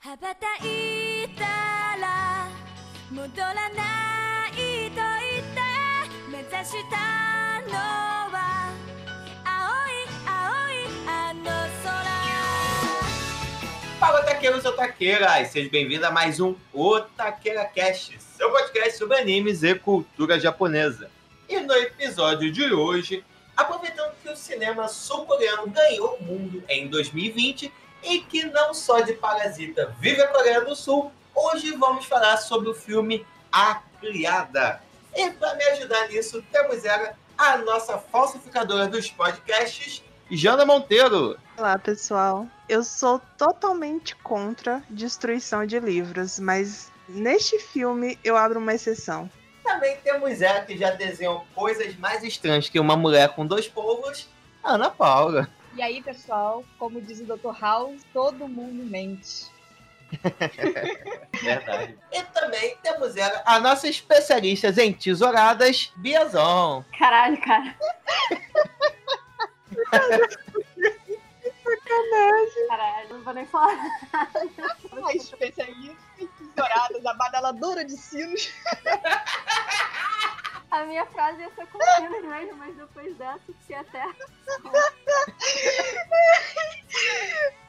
羽ばたいたら戻らないと言って目指したのは青い青いあの空 Fala, taqueiros ou taqueiras! Seja bem-vindo a mais um Otaqueira Cast, seu podcast sobre animes e cultura japonesa. E no episódio de hoje, aproveitando que o cinema sul-coreano ganhou o mundo em 2020 e que não só de Parasita vive a Coreia do Sul, hoje vamos falar sobre o filme A Criada. E para me ajudar nisso, temos ela, a nossa falsificadora dos podcasts, Jana Monteiro. Olá, pessoal. Eu sou totalmente contra destruição de livros, mas neste filme eu abro uma exceção. Também temos ela que já desenhou coisas mais estranhas que uma mulher com dois povos, Ana Paula. E aí, pessoal, como diz o Dr. House, todo mundo mente. Verdade. e também temos ela, a nossa especialista em tesouradas, Biazon. Caralho, cara. Sacanagem. Caralho, não vou nem falar. A especialista em tesouradas, a badaladora de sinos. A minha frase ia ser contínua mesmo, mas depois dessa, se até.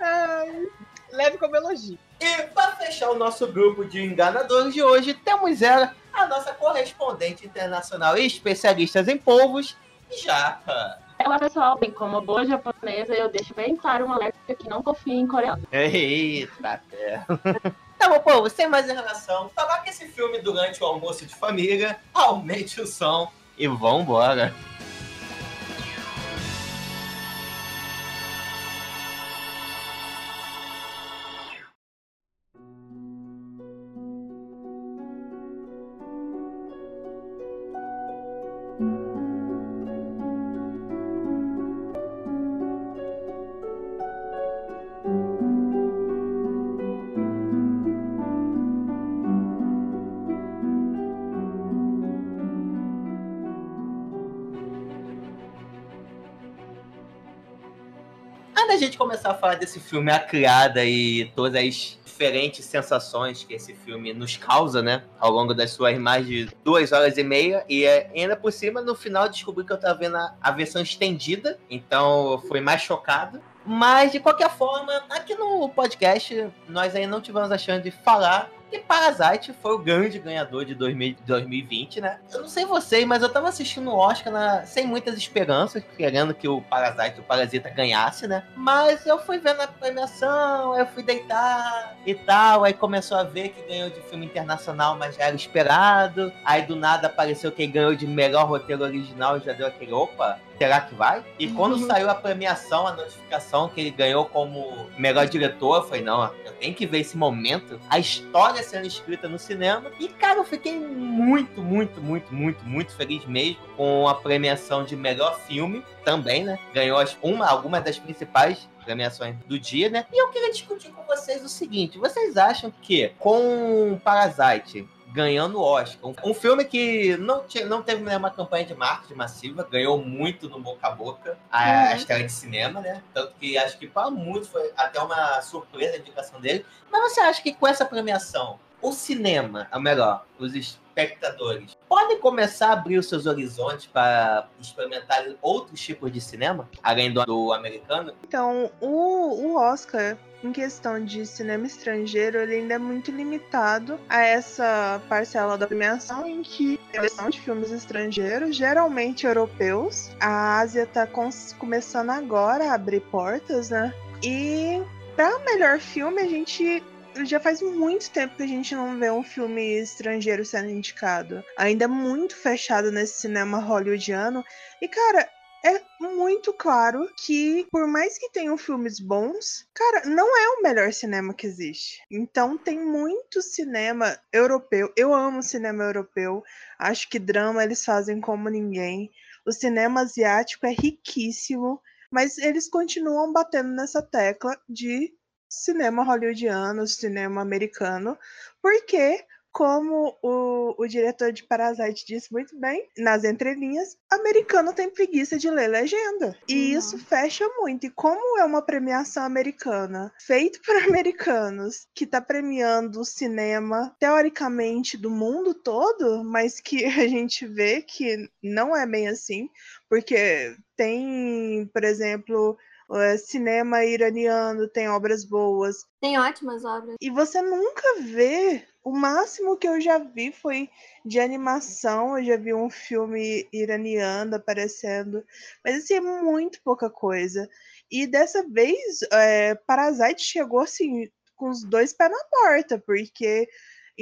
Ai, leve como elogio. E para fechar o nosso grupo de enganadores de hoje, temos ela, a nossa correspondente internacional e especialista em povos, Japa. Olá pessoal, bem como boa japonesa, eu deixo bem claro um alerta que não confio em coreano. Eita, pé. Tá bom, povo, sem mais enrolação, coloque esse filme durante o almoço de família, aumente o som e vambora. Começar a falar desse filme A Criada e todas as diferentes sensações que esse filme nos causa, né? Ao longo das suas mais de duas horas e meia. E é, ainda por cima, no final, descobri que eu tava vendo a, versão estendida. Então, eu fui mais chocado. Mas, de qualquer forma, aqui no podcast, nós ainda não tivemos a chance de falar que Parasite foi o grande ganhador de 2000 2020, né? Eu não sei vocês, mas eu tava assistindo o Oscar na- sem muitas esperanças, querendo que o Parasite, o Parasita ganhasse, né? Mas eu fui vendo a premiação, eu fui deitar e tal, aí começou a ver que ganhou de filme internacional, mas já era esperado. Aí do nada apareceu quem ganhou de melhor roteiro original e já deu aquele opa, será que vai? E quando saiu a premiação, a notificação que ele ganhou como melhor diretor, eu falei, não, eu tenho que ver esse momento, a história sendo escrita no cinema. E, cara, eu fiquei muito, muito, muito, muito, muito feliz mesmo com a premiação de melhor filme também, né? Ganhou uma, algumas das principais premiações do dia, né? E eu queria discutir com vocês o seguinte: vocês acham que com Parasite ganhando Oscar. Um, filme que não, tinha, não teve nenhuma campanha de marketing massiva, ganhou muito no boca a boca a, a estreia de cinema, né? Tanto que acho que para muitos foi até uma surpresa a indicação dele. Mas você acha que com essa premiação, o cinema, ou melhor, os espectadores, podem começar a abrir os seus horizontes para experimentar outros tipos de cinema, além do, americano? Então, o, o Oscar, em questão de cinema estrangeiro, ele ainda é muito limitado a essa parcela da premiação em que seleção de filmes estrangeiros, geralmente europeus. A Ásia tá cons- começando agora a abrir portas, né? E para melhor filme, a gente já faz muito tempo que a gente não vê um filme estrangeiro sendo indicado. Ainda é muito fechado nesse cinema hollywoodiano. E, cara, é muito claro que, por mais que tenham filmes bons, cara, não é o melhor cinema que existe. Então tem muito cinema europeu. Eu amo cinema europeu. Acho que drama eles fazem como ninguém. O cinema asiático é riquíssimo, mas eles continuam batendo nessa tecla de cinema hollywoodiano, cinema americano, porque como o, o diretor de Parasite disse muito bem, nas entrelinhas, americano tem preguiça de ler legenda. E Uhum. isso fecha muito. E como é uma premiação americana, feito por americanos, que tá premiando o cinema, teoricamente, do mundo todo, mas que a gente vê que não é bem assim, porque tem, por exemplo, cinema iraniano, tem obras boas, Tem ótimas obras. e você nunca vê. O máximo que eu já vi foi de animação. Eu já vi um filme iraniano aparecendo. Mas assim, é muito pouca coisa. E dessa vez, é, Parasite chegou assim, com os dois pés na porta, porque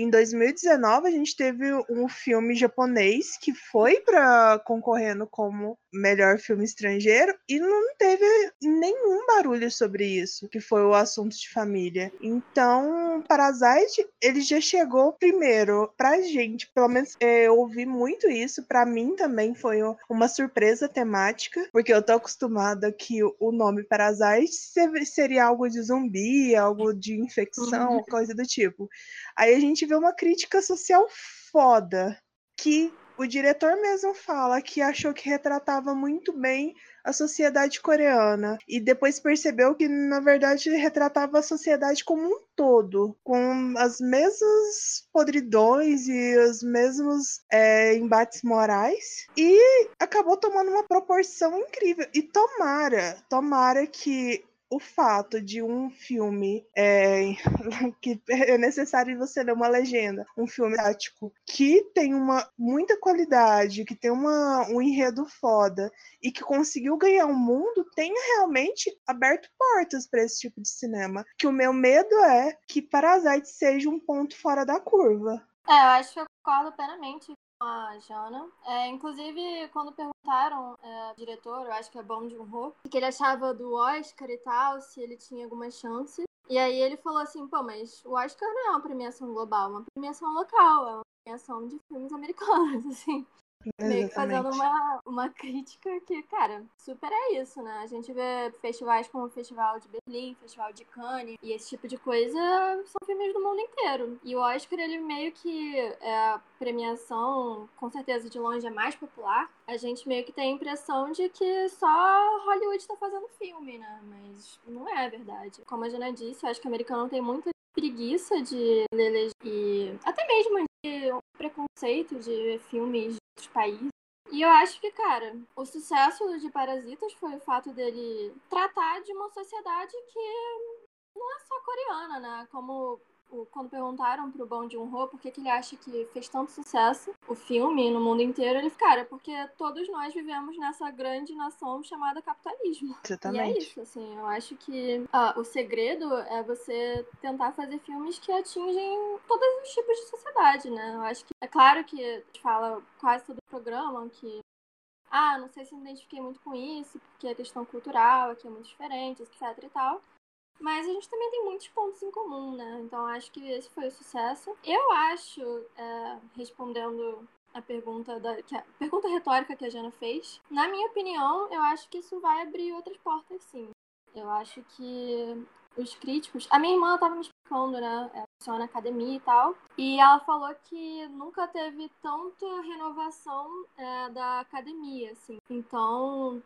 em 2019 a gente teve um filme japonês que foi para concorrendo como melhor filme estrangeiro e não teve nenhum barulho sobre isso, que foi o assunto de família. Então, Parasite, ele já chegou primeiro pra gente, pelo menos é, eu ouvi muito isso, pra mim também foi um- uma surpresa temática, porque eu tô acostumada que o- nome Parasite se- seria algo de zumbi, algo de infecção, coisa do tipo. Aí a gente vê uma crítica social foda, que o diretor mesmo fala que achou que retratava muito bem a sociedade coreana e depois percebeu que na verdade retratava a sociedade como um todo, com as mesmas podridões e os mesmos é, embates morais e acabou tomando uma proporção incrível. E tomara, tomara que o fato de um filme é, que é necessário você ler uma legenda, um filme tático que tem uma muita qualidade, que tem uma, um enredo foda e que conseguiu ganhar o mundo, tenha realmente aberto portas para esse tipo de cinema. Que o meu medo é que Parasite seja um ponto fora da curva. É, eu acho que eu concordo plenamente a Jana. É, inclusive, quando perguntaram é, ao diretor, eu acho que é Bong Joon-ho, o que ele achava do Oscar e tal, se ele tinha alguma chance. E aí ele falou assim, pô, mas o Oscar não é uma premiação global, é uma premiação local, é uma premiação de filmes americanos, assim. Meio que fazendo uma, uma crítica que, cara, super é isso, né? A gente vê festivais como o Festival de Berlim, Festival de Cannes, e esse tipo de coisa são filmes do mundo inteiro. E o Oscar, ele meio que é a premiação, com certeza, de longe é mais popular. A gente meio que tem a impressão de que só Hollywood tá fazendo filme, né? Mas não é verdade. Como a Jana disse, eu acho que o americano tem muita preguiça de ler e até mesmo de preconceito de filmes outros países. E eu acho que, cara, o sucesso de Parasitas foi o fato dele tratar de uma sociedade que não é só coreana, né? Como quando perguntaram pro Bong Joon-ho por que, que ele acha que fez tanto sucesso o filme no mundo inteiro, ele, cara, porque todos nós vivemos nessa grande nação chamada capitalismo. E é Exatamente. isso, assim, eu acho que ah, o segredo é você tentar fazer filmes que atingem todos os tipos de sociedade, né? Eu acho que é claro que a gente fala quase todo o programa que ah, não sei se me identifiquei muito com isso, porque a questão cultural aqui é muito diferente, etc e tal. Mas a gente também tem muitos pontos em comum, né? Então acho que esse foi o sucesso. Eu acho, é, respondendo a pergunta da a pergunta retórica que a Jana fez, na minha opinião, eu acho que isso vai abrir outras portas, sim. Eu acho que os críticos. A minha irmã estava me explicando, né? Ela funciona na academia e tal. E ela falou que nunca teve tanta renovação é, da academia, assim. Então,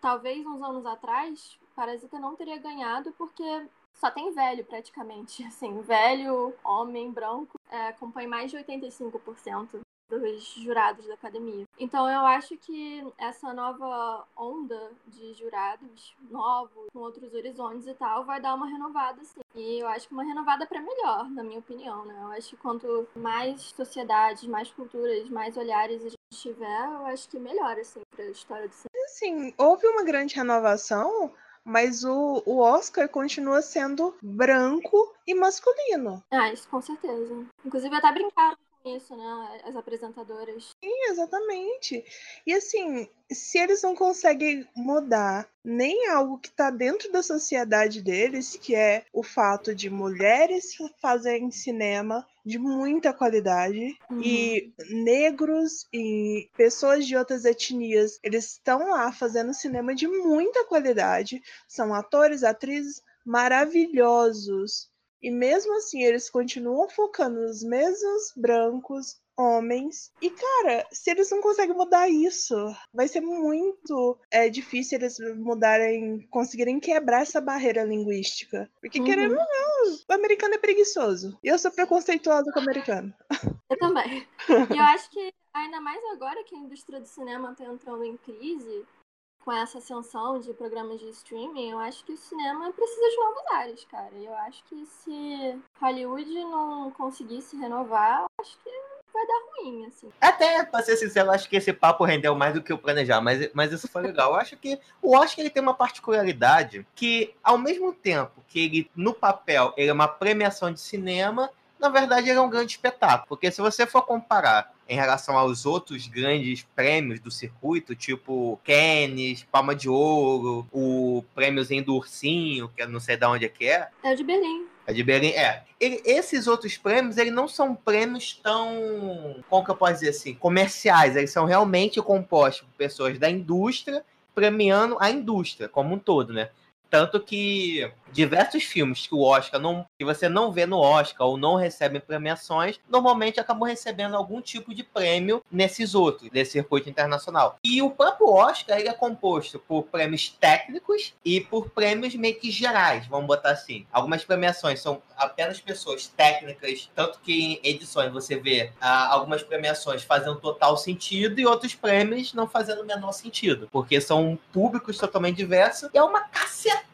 talvez uns anos atrás, Parasita não teria ganhado porque só tem velho praticamente. Assim, velho, homem, branco, é, compõe mais de 85% dos jurados da academia. Então eu acho que essa nova onda de jurados novos, com outros horizontes e tal, vai dar uma renovada, sim. E eu acho que uma renovada para melhor, na minha opinião, né? Eu acho que quanto mais sociedades, mais culturas, mais olhares a gente tiver, eu acho que melhor, assim, pra história do cinema. Assim, houve uma grande renovação, mas o, o Oscar continua sendo branco e masculino. Ah, isso com certeza. Inclusive até brincaram isso, né? As apresentadoras. Sim, exatamente. E assim, se eles não conseguem mudar nem algo que está dentro da sociedade deles, que é o fato de mulheres fazerem cinema de muita qualidade Uhum. e negros e pessoas de outras etnias, eles estão lá fazendo cinema de muita qualidade, são atores, atrizes maravilhosos. E mesmo assim, eles continuam focando nos mesmos brancos, homens. E, cara, se eles não conseguem mudar isso, vai ser muito é, difícil eles mudarem, conseguirem quebrar essa barreira linguística. Porque, Uhum. querendo ou não, o americano é preguiçoso. E eu sou preconceituosa com o americano. Eu também. E eu acho que, ainda mais agora que a indústria do cinema tá entrando em crise, com essa ascensão de programas de streaming, eu acho que o cinema precisa de novos ares, cara. Eu acho que se Hollywood não conseguir se renovar, acho que vai dar ruim, assim. Até, pra ser sincero, acho que esse papo rendeu mais do que eu planejar, mas, mas isso foi legal. Eu acho que o Oscar ele tem uma particularidade que, ao mesmo tempo que ele, no papel, ele é uma premiação de cinema, na verdade ele é um grande espetáculo. Porque se você for comparar em relação aos outros grandes prêmios do circuito, tipo Cannes, Palma de Ouro, o prêmiozinho do Ursinho, que eu não sei de onde é que é, É o de Berlim. a de Berlim, é. Ele- esses outros prêmios, eles não são prêmios tão, como que eu posso dizer assim, comerciais. Eles são realmente compostos por pessoas da indústria premiando a indústria como um todo, né? Tanto que diversos filmes que o Oscar não, que você não vê no Oscar ou não recebem premiações, normalmente acabam recebendo algum tipo de prêmio nesses outros, desse circuito internacional. E o próprio Oscar ele é composto por prêmios técnicos e por prêmios meio que gerais, vamos botar assim. Algumas premiações são apenas pessoas técnicas, tanto que em edições você vê ah, algumas premiações fazendo total sentido e outros prêmios não fazendo o menor sentido, porque são públicos totalmente diversos e é uma cacetada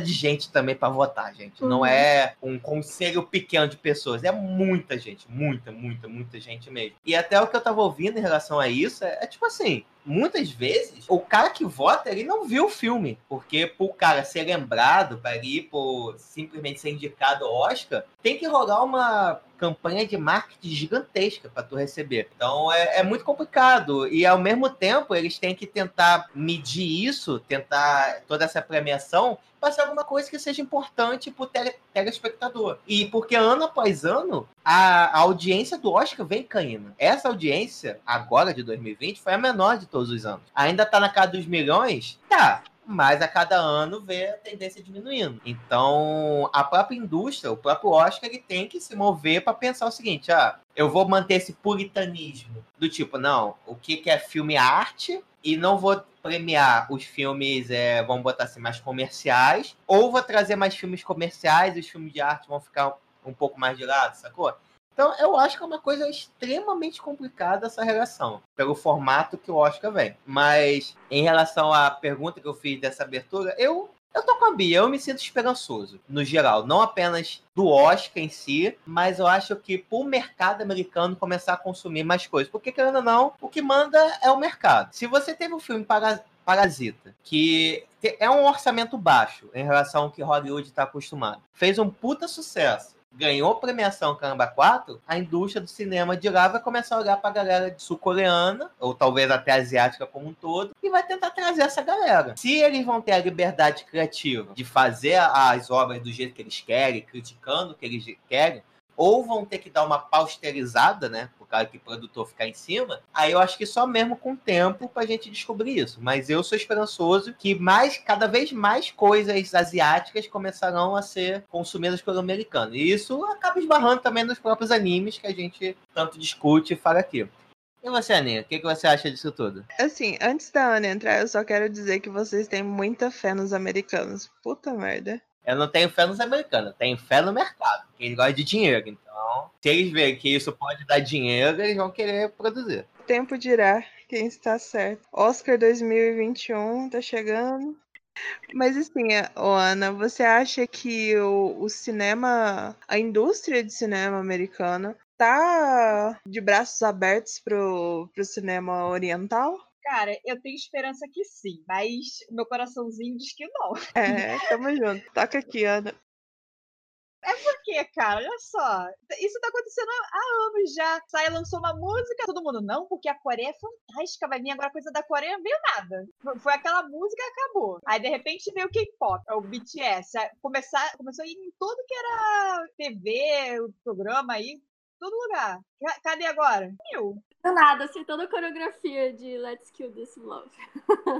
de gente também para votar, gente. Não Uhum. é um conselho pequeno de pessoas, é muita gente, muita, muita, muita gente mesmo. E até o que eu tava ouvindo em relação a isso é, é tipo assim, muitas vezes o cara que vota ele não viu o filme, porque pro cara ser lembrado, para ir por simplesmente ser indicado ao Oscar, tem que rolar uma campanha de marketing gigantesca para tu receber. Então é, é muito complicado e ao mesmo tempo eles têm que tentar medir isso, tentar toda essa premiação para ser alguma coisa que seja importante pro tele, telespectador. E porque ano após ano a, a audiência do Oscar vem caindo. Essa audiência agora de 2020 foi a menor de todos os anos. Ainda tá na casa dos milhões? Tá. Mas a cada ano vê a tendência diminuindo. Então, a própria indústria, o próprio Oscar, ele tem que se mover para pensar o seguinte: ah, eu vou manter esse puritanismo do tipo, não, o que, que é filme arte e não vou premiar os filmes, é, botar assim, mais comerciais, ou vou trazer mais filmes comerciais e os filmes de arte vão ficar um pouco mais de lado, sacou? Então, eu acho que é uma coisa extremamente complicada essa relação, pelo formato que o Oscar vem. Mas, em relação à pergunta que eu fiz dessa abertura, eu, eu tô com a Bia, eu me sinto esperançoso, no geral. Não apenas do Oscar em si, mas eu acho que pro mercado americano começar a consumir mais coisas. Porque, querendo ou não, o que manda é o mercado. Se você teve um filme para Parasita, que é um orçamento baixo em relação ao que Hollywood está acostumado, fez um puta sucesso, ganhou premiação Caramba 4, a indústria do cinema de lá vai começar a olhar pra galera sul-coreana, ou talvez até asiática como um todo, e vai tentar trazer essa galera. Se eles vão ter a liberdade criativa de fazer as obras do jeito que eles querem, criticando o que eles querem, ou vão ter que dar uma pausterizada, né? Por causa que o produtor ficar em cima. Aí eu acho que só mesmo com o tempo pra gente descobrir isso. Mas eu sou esperançoso que mais, cada vez mais coisas asiáticas começarão a ser consumidas pelo americano. E isso acaba esbarrando também nos próprios animes que a gente tanto discute e fala aqui. E você, Aninha, o que, que você acha disso tudo? Assim, antes da Ana entrar, eu só quero dizer que vocês têm muita fé nos americanos. Puta merda. Eu não tenho fé nos americanos, tenho fé no mercado, porque eles gostam de dinheiro. Então, se eles verem que isso pode dar dinheiro, eles vão querer produzir. O tempo dirá quem está certo. Oscar 2021 tá chegando. Mas assim, Ana, você acha que o, o cinema, a indústria de cinema americana tá de braços abertos pro, pro cinema oriental? Cara, eu tenho esperança que sim, mas meu coraçãozinho diz que não. É, tamo junto. Toca aqui, Ana. Por quê, cara? Olha só. Isso tá acontecendo há anos já. Sai lançou uma música, todo mundo, não, porque a Coreia é fantástica, vai vir agora coisa da Coreia, não veio nada. Foi- aquela música e acabou. Aí, de repente, veio o K-pop, o BTS. Começar, começou a ir em tudo que era TV, o programa aí, todo lugar. Ca- Cadê agora? Mil. Do nada, assim, toda a coreografia de Let's Kill This Love.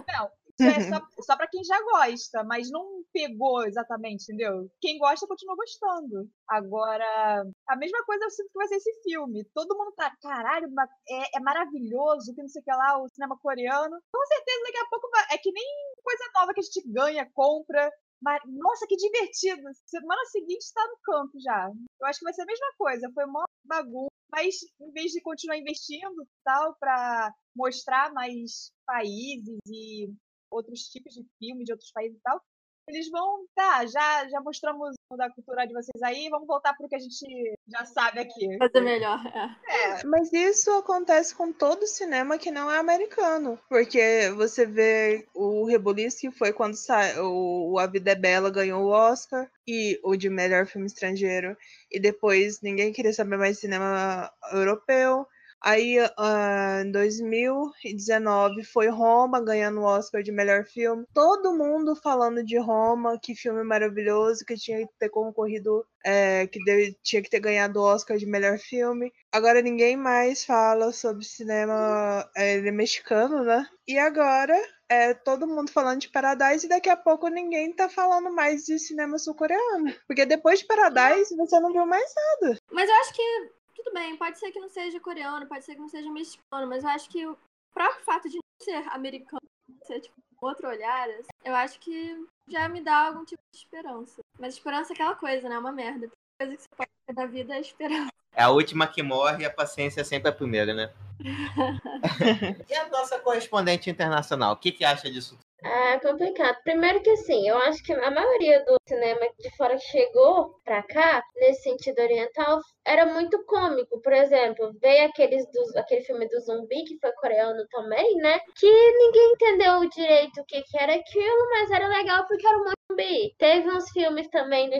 Não, Isso é só, só pra quem já gosta, mas não pegou exatamente, entendeu? Quem gosta continua gostando. Agora, a mesma coisa eu sinto que vai ser esse filme. Todo mundo tá, caralho, é, é maravilhoso, que não sei o que lá, o cinema coreano. Com certeza daqui a pouco vai, é que nem coisa nova que a gente ganha, compra. Mas, nossa, que divertido! Semana seguinte está no campo já. Eu acho que vai ser a mesma coisa. Foi uma bagunça, mas em vez de continuar investindo tal para mostrar mais países e outros tipos de filmes de outros países e tal, eles vão, tá, já, já mostramos da cultura de vocês aí, vamos voltar pro que a gente já sabe aqui. Fazer melhor, é. é. Mas isso acontece com todo cinema que não é americano, porque você vê o Rebuliço, que foi quando saiu, o A Vida é Bela ganhou o Oscar, e o de melhor filme estrangeiro, e depois ninguém queria saber mais cinema europeu, Aí, uh, em 2019, foi Roma ganhando o Oscar de melhor filme. Todo mundo falando de Roma, que filme maravilhoso, que tinha que ter concorrido, é, que tinha que ter ganhado o Oscar de melhor filme. Agora ninguém mais fala sobre cinema é, mexicano, né? E agora é todo mundo falando de Paradise e daqui a pouco ninguém tá falando mais de cinema sul-coreano. Porque depois de Paradise você não viu mais nada. Mas eu acho que tudo bem, pode ser que não seja coreano, pode ser que não seja mexicano, mas eu acho que o próprio fato de não ser americano, ser tipo outro olhar, assim, eu acho que já me dá algum tipo de esperança. Mas esperança é aquela coisa, né? É uma merda. A coisa que você pode ter na vida é esperança. É a última que morre e a paciência é sempre a primeira, né? e a nossa correspondente internacional, o que, que acha disso é complicado. Primeiro que assim, eu acho que a maioria do cinema de fora que chegou pra cá, nesse sentido oriental, era muito cômico. Por exemplo, veio aqueles dos, aquele filme do zumbi, que foi coreano também, né? Que ninguém entendeu direito o que, que era aquilo, mas era legal porque era um zumbi. Teve uns filmes também do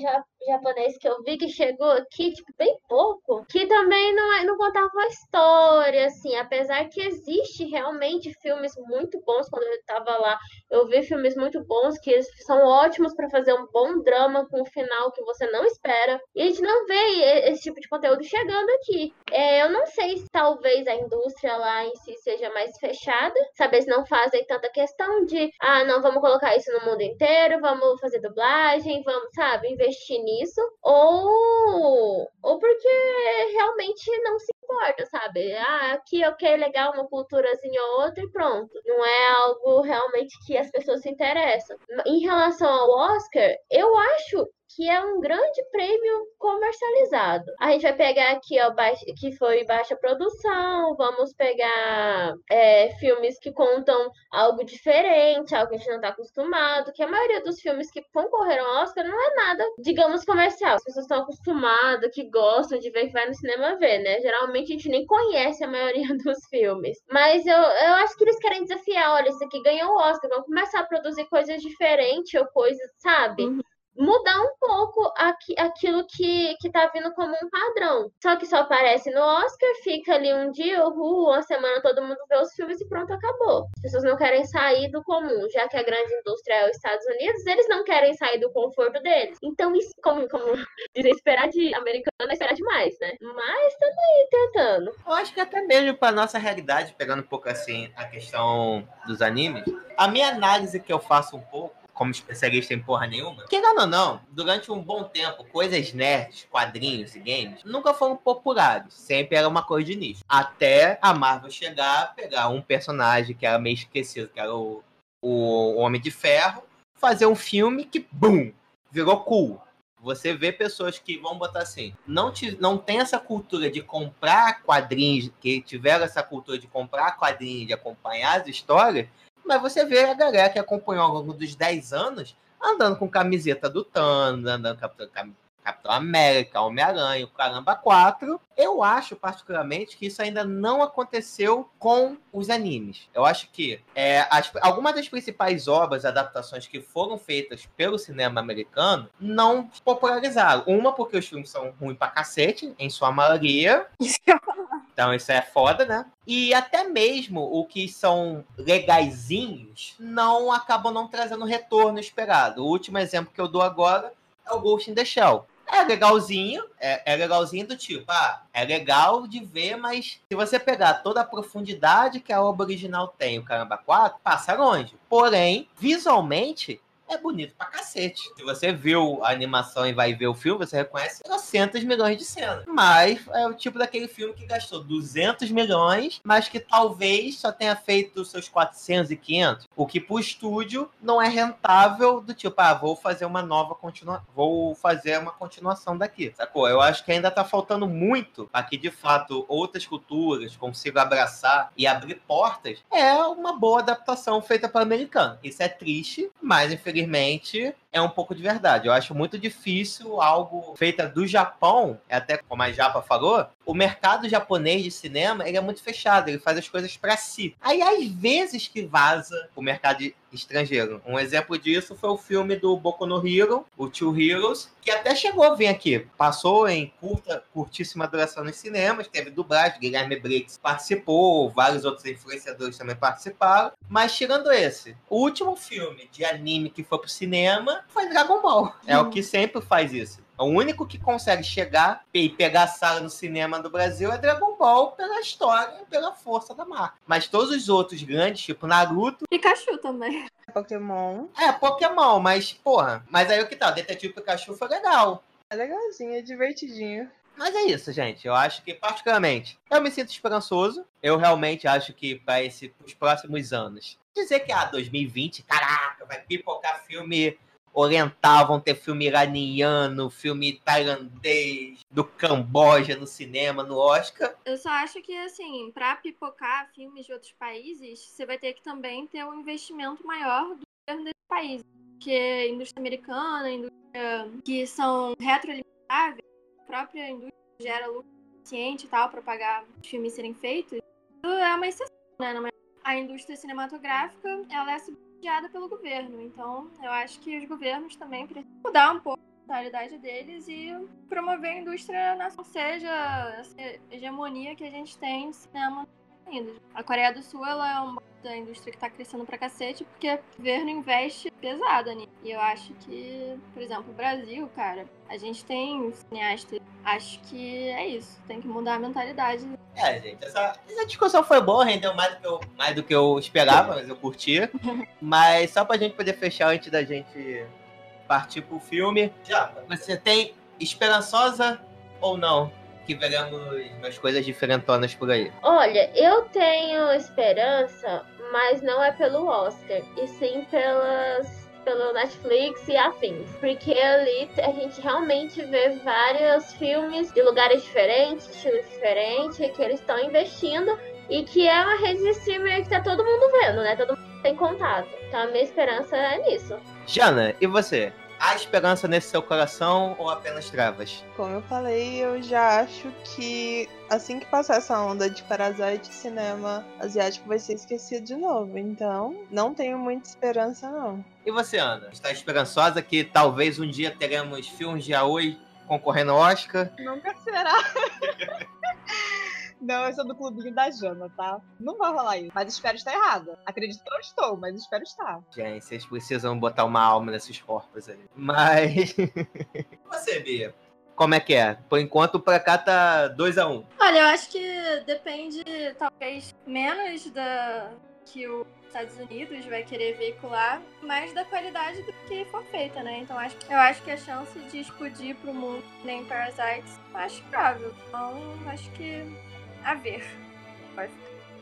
japonês que eu vi que chegou aqui, tipo, bem pouco, que também não, é, não contava uma história, assim, apesar que existe realmente filmes muito bons quando eu tava lá. Eu vi filmes muito bons que são ótimos para fazer um bom drama com um final que você não espera. E a gente não vê esse tipo de conteúdo chegando aqui. É, eu não sei se talvez a indústria lá em si seja mais fechada, saber se não fazem tanta questão de, ah, não, vamos colocar isso no mundo inteiro, vamos fazer dublagem, vamos, sabe, investir nisso, ou, ou porque realmente não se importa, sabe? Ah, aqui, ok, legal, uma culturazinha ou outra e pronto. Não é algo realmente que as pessoas se interessam. Em relação ao Oscar, eu acho que é um grande prêmio comercializado. A gente vai pegar aqui, ó, que foi baixa produção, vamos pegar é, filmes que contam algo diferente, algo que a gente não está acostumado, que a maioria dos filmes que concorreram ao Oscar não é nada, digamos, comercial. As pessoas estão acostumadas, que gostam de ver, que vai no cinema ver, né? Geralmente a gente nem conhece a maioria dos filmes. Mas eu, eu acho que eles querem desafiar, olha, isso aqui ganhou o Oscar, vamos começar a produzir coisas diferentes ou coisas, sabe? Uhum mudar um pouco aqui, aquilo que, que tá vindo como um padrão. Só que só aparece no Oscar, fica ali um dia, uhul, uma semana todo mundo vê os filmes e pronto, acabou. As pessoas não querem sair do comum, já que a grande indústria é os Estados Unidos, eles não querem sair do conforto deles. Então, isso, como, como dizer, esperar de americano é esperar demais, né? Mas aí tentando. Eu acho que até mesmo pra nossa realidade, pegando um pouco assim a questão dos animes, a minha análise que eu faço um pouco como especialista em porra nenhuma. Que não, não. Durante um bom tempo, coisas nerds, quadrinhos e games nunca foram populares. Sempre era uma coisa de nicho. Até a Marvel chegar, pegar um personagem que era meio esquecido, que era o, o Homem de Ferro, fazer um filme que, bum, virou cool. Você vê pessoas que vão botar assim, não, te, não tem essa cultura de comprar quadrinhos, que tiveram essa cultura de comprar quadrinhos, de acompanhar as histórias, mas você vê a galera que acompanhou ao longo dos 10 anos andando com camiseta do Thanos, andando com Capitão América, Homem-Aranha, o Caramba 4. Eu acho, particularmente, que isso ainda não aconteceu com os animes. Eu acho que é, as, algumas das principais obras, adaptações que foram feitas pelo cinema americano, não popularizaram. Uma, porque os filmes são ruins pra cacete, em sua maioria. Então isso é foda, né? E até mesmo o que são legaisinhos não acabam não trazendo o retorno esperado. O último exemplo que eu dou agora é o Ghost in the Shell. É legalzinho, é, é legalzinho do tipo, ah, é legal de ver, mas se você pegar toda a profundidade que a obra original tem, o Caramba 4, passa longe. Porém, visualmente, é bonito pra cacete. Se você viu a animação e vai ver o filme, você reconhece 300 milhões de cenas. Mas é o tipo daquele filme que gastou 200 milhões, mas que talvez só tenha feito seus 400 e 500. O que pro estúdio não é rentável do tipo, ah, vou fazer uma nova continuação, vou fazer uma continuação daqui. Sacou? Eu acho que ainda tá faltando muito para que de fato outras culturas consigam abraçar e abrir portas. É uma boa adaptação feita para americano. Isso é triste, mas infelizmente conseguir mente é um pouco de verdade. Eu acho muito difícil algo feito do Japão, até como a Japa falou, o mercado japonês de cinema ele é muito fechado, ele faz as coisas para si. Aí às vezes que vaza o mercado estrangeiro. Um exemplo disso foi o filme do Boku no Hero, o Two Heroes, que até chegou a vir aqui. Passou em curta, curtíssima duração nos cinemas, teve dublagem, Guilherme Briggs participou, vários outros influenciadores também participaram. Mas tirando esse, o último filme de anime que foi pro cinema foi Dragon Ball. É o que sempre faz isso. O único que consegue chegar e pegar a sala no cinema do Brasil é Dragon Ball pela história e pela força da marca. Mas todos os outros grandes, tipo Naruto. Pikachu também. Pokémon. É, Pokémon, mas, porra. Mas aí o que tá? O Detetive Pikachu foi legal. É legalzinho, é divertidinho. Mas é isso, gente. Eu acho que, particularmente, eu me sinto esperançoso. Eu realmente acho que para os próximos anos. Dizer que, ah, 2020, caraca, vai pipocar filme oriental, vão ter filme iraniano, filme tailandês, do Camboja no cinema, no Oscar. Eu só acho que, assim, pra pipocar filmes de outros países, você vai ter que também ter um investimento maior do governo desse país. Porque indústria americana, indústria que são retroalimentadas, a própria indústria gera lucro suficiente e tal para pagar os filmes serem feitos, isso é uma exceção, né? A indústria cinematográfica, ela é subsidiada pelo governo. Então, eu acho que os governos também precisam mudar um pouco a mentalidade deles e promover a indústria nacional, seja essa hegemonia que a gente tem de cinema. A Coreia do Sul ela é uma da indústria que está crescendo pra cacete porque o governo investe pesado nisso. E eu acho que, por exemplo, o Brasil, cara, a gente tem cineastas. Acho que é isso. Tem que mudar a mentalidade. É, gente, essa, essa discussão foi boa, rendeu mais do que eu, mais do que eu esperava, mas eu curti. mas só pra gente poder fechar antes da gente partir pro filme. Já, você tem esperançosa ou não que veremos umas coisas diferentonas por aí? Olha, eu tenho esperança, mas não é pelo Oscar, e sim pelas pelo Netflix e afins. Porque ali a gente realmente vê vários filmes de lugares diferentes, estilos diferentes, que eles estão investindo e que é uma rede de streaming que tá todo mundo vendo, né? Todo mundo tem contato. Então a minha esperança é nisso. Jana, e você? Há esperança nesse seu coração ou apenas travas? Como eu falei, eu já acho que assim que passar essa onda de Parasite, cinema asiático vai ser esquecido de novo. Então, não tenho muita esperança, não. E você, Ana? Está esperançosa que talvez um dia teremos filmes de Aoi concorrendo ao Oscar? Nunca será. Não, eu sou do clubinho da Jana, tá? Não vai rolar isso. Mas espero estar errada. Acredito que eu estou, mas espero estar. Gente, vocês precisam botar uma alma nesses corpos ali. Mas. Você, Bia? Como é que é? Por enquanto, pra cá tá 2x1. Um. Olha, eu acho que depende, talvez, menos da que os Estados Unidos vai querer veicular, mais da qualidade do que for feita, né? Então acho, eu acho que a chance de explodir pro mundo nem Parasites acho provável. Então acho que a ver.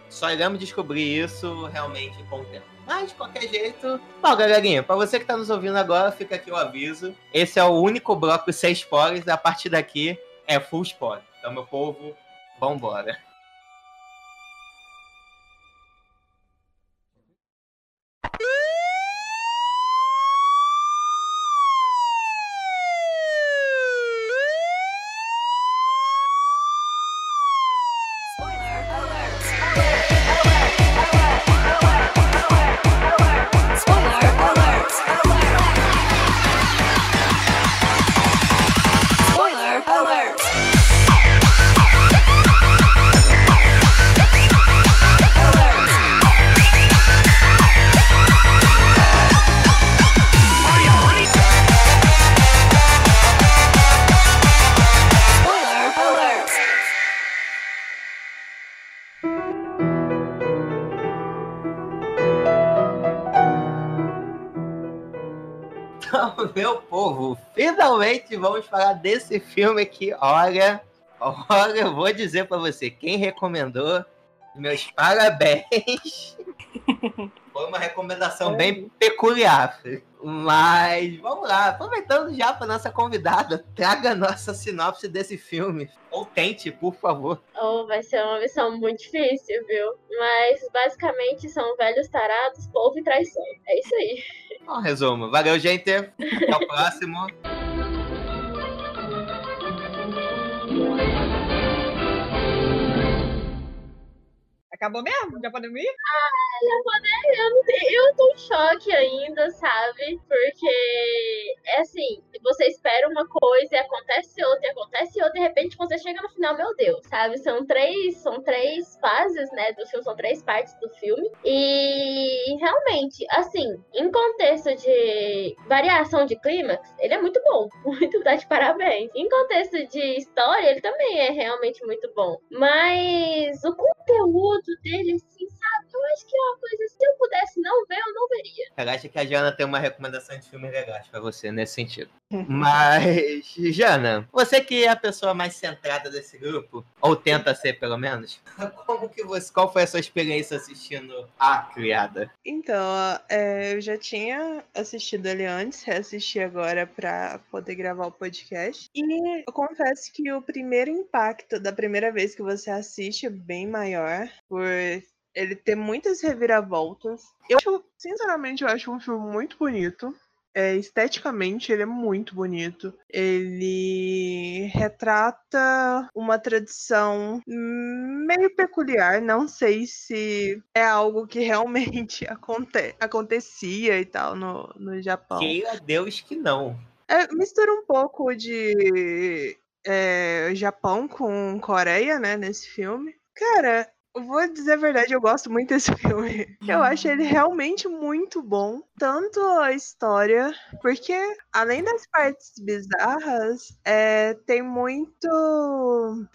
Só iremos descobrir isso realmente com o tempo. Mas, de qualquer jeito. Bom, galerinha, para você que está nos ouvindo agora, fica aqui o aviso. Esse é o único bloco sem spoilers. A partir daqui é full spoiler. Então, meu povo, vambora. embora. Finalmente vamos falar desse filme que, olha, olha, eu vou dizer pra você, quem recomendou, meus parabéns. Foi uma recomendação bem peculiar. Mas vamos lá, aproveitando já para nossa convidada, traga a nossa sinopse desse filme. Ou tente, por favor. Oh, vai ser uma missão muito difícil, viu? Mas basicamente são velhos tarados, povo e traição. É isso aí. Bom, resumo. Valeu, gente. Até o próximo. Acabou mesmo? Já podemos ir? Eu, não eu tô em choque ainda, sabe? Porque é assim, você espera uma coisa e acontece outra, e acontece outra, e de repente você chega no final, meu Deus, sabe? São três, são três fases, né, do filme, são três partes do filme. E realmente, assim, em contexto de variação de clímax, ele é muito bom. Muito tá de parabéns. Em contexto de história, ele também é realmente muito bom. Mas o conteúdo dele? Eu acho que é uma coisa, se eu pudesse não ver, eu não veria. Eu acho que a Jana tem uma recomendação de filmes legais pra você nesse sentido. Mas, Jana, você que é a pessoa mais centrada desse grupo, ou tenta ser pelo menos, como que você, qual foi a sua experiência assistindo A Criada? Então, é, eu já tinha assistido ele antes, reassisti agora pra poder gravar o podcast. E eu confesso que o primeiro impacto da primeira vez que você assiste é bem maior, por ele ter muitas reviravoltas. Eu acho, sinceramente, eu acho um filme muito bonito. É, esteticamente, ele é muito bonito. Ele retrata uma tradição meio peculiar. Não sei se é algo que realmente aconte acontecia e tal no, no Japão. Queira Deus que não. É, mistura um pouco de é, Japão com Coreia, né, nesse filme. Cara, vou dizer a verdade, eu gosto muito desse filme. Eu acho ele realmente muito bom. Tanto a história, porque além das partes bizarras, é, tem muito.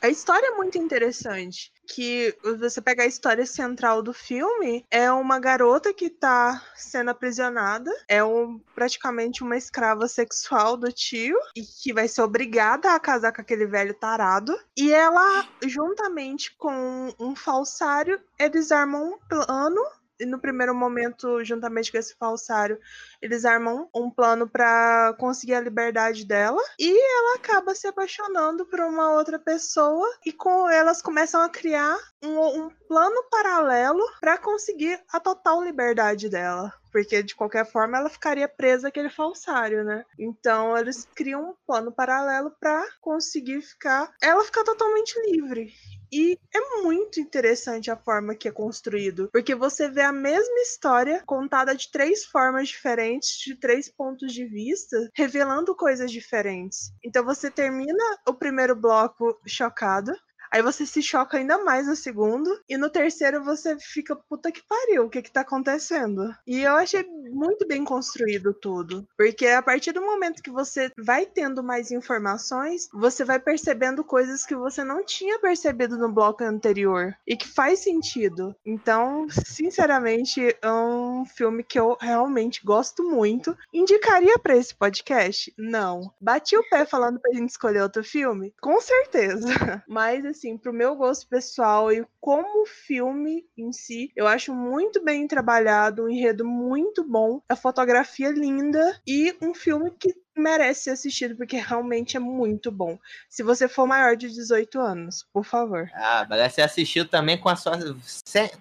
A história é muito interessante. Que você pega a história central do filme, é uma garota que tá sendo aprisionada, é um, praticamente uma escrava sexual do tio, e que vai ser obrigada a casar com aquele velho tarado. E ela, juntamente com um falsário, eles armam um plano e no primeiro momento, juntamente com esse falsário, eles armam um plano para conseguir a liberdade dela e ela acaba se apaixonando por uma outra pessoa e com elas começam a criar um, um plano paralelo para conseguir a total liberdade dela. Porque de qualquer forma ela ficaria presa àquele falsário, né? Então eles criam um plano paralelo para conseguir ficar. Ela ficar totalmente livre. E é muito interessante a forma que é construído, porque você vê a mesma história contada de três formas diferentes, de três pontos de vista, revelando coisas diferentes. Então você termina o primeiro bloco chocado, Aí você se choca ainda mais no segundo. E no terceiro você fica, puta que pariu, o que que tá acontecendo? E eu achei muito bem construído tudo. Porque a partir do momento que você vai tendo mais informações, você vai percebendo coisas que você não tinha percebido no bloco anterior. E que faz sentido. Então, sinceramente, é um filme que eu realmente gosto muito. Indicaria para esse podcast? Não. Bati o pé falando pra gente escolher outro filme? Com certeza. Mas, assim, pro meu gosto pessoal e como filme em si, eu acho muito bem trabalhado, um enredo muito bom, a fotografia linda e um filme que merece ser assistido porque realmente é muito bom. Se você for maior de 18 anos, por favor. Ah, mas você assistiu também com a sua,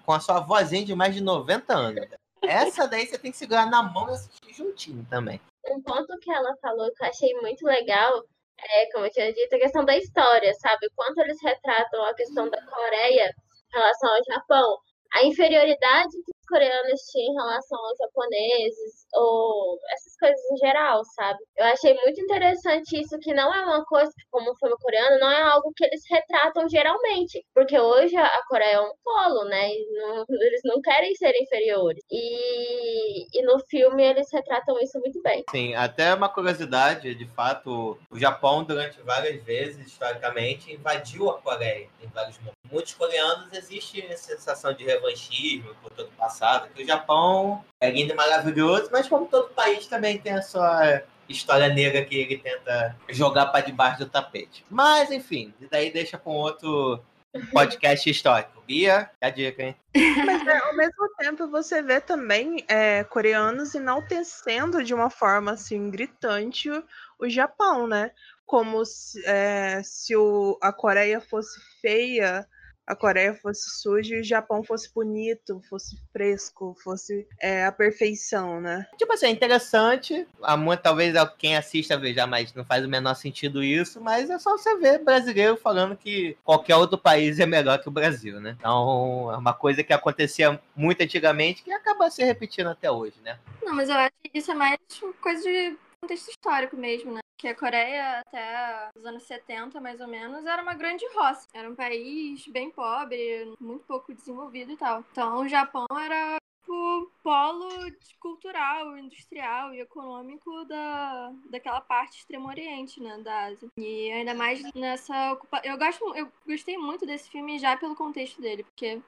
com a sua vozinha de mais de 90 anos. Essa daí você tem que segurar na mão e assistir juntinho também. Um ponto que ela falou que eu achei muito legal é, como eu tinha dito, a questão da história, sabe? Quanto eles retratam a questão da Coreia em relação ao Japão. A inferioridade que os coreanos tinham em relação aos japoneses, ou essas coisas em geral, sabe? Eu achei muito interessante isso, que não é uma coisa, como o filme coreano, não é algo que eles retratam geralmente. Porque hoje a Coreia é um polo, né? Não, eles não querem ser inferiores. E, e no filme eles retratam isso muito bem. Sim, até uma curiosidade, de fato, o Japão, durante várias vezes, historicamente, invadiu a Coreia em vários momentos. Muitos coreanos existe a sensação de revanchismo por todo o passado, que o Japão é lindo e maravilhoso, mas como todo país também tem a sua história negra que ele tenta jogar para debaixo do tapete. Mas, enfim, daí deixa um outro podcast histórico. Bia, a dica, hein? Mas é, ao mesmo tempo você vê também é, coreanos enaltecendo de uma forma assim gritante o, o Japão, né? Como se, é, se o, a Coreia fosse feia a Coreia fosse suja e o Japão fosse bonito, fosse fresco, fosse é, a perfeição, né? Tipo assim, é interessante. A, talvez quem assista veja, mas não faz o menor sentido isso. Mas é só você ver brasileiro falando que qualquer outro país é melhor que o Brasil, né? Então é uma coisa que acontecia muito antigamente que acaba se repetindo até hoje, né? Não, mas eu acho que isso é mais coisa de contexto histórico mesmo, né? Que a Coreia, até os anos 70, mais ou menos, era uma grande roça. Era um país bem pobre, muito pouco desenvolvido e tal. Então, o Japão era o polo cultural, industrial e econômico da, daquela parte extremo oriente, né, da Ásia. E ainda mais nessa ocupação. Eu, gosto, eu gostei muito desse filme já pelo contexto dele, porque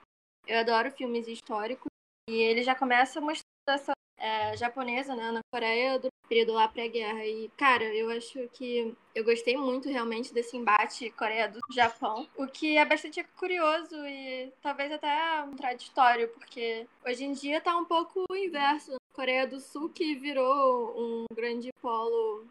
eu adoro filmes históricos e ele já começa mostrando essa é, japonesa, né, na Coreia do período lá pré-guerra. E, cara, eu acho que eu gostei muito realmente desse embate Coreia do Japão, o que é bastante curioso e talvez até contraditório, porque hoje em dia tá um pouco o inverso. Coreia do Sul que virou um grande polo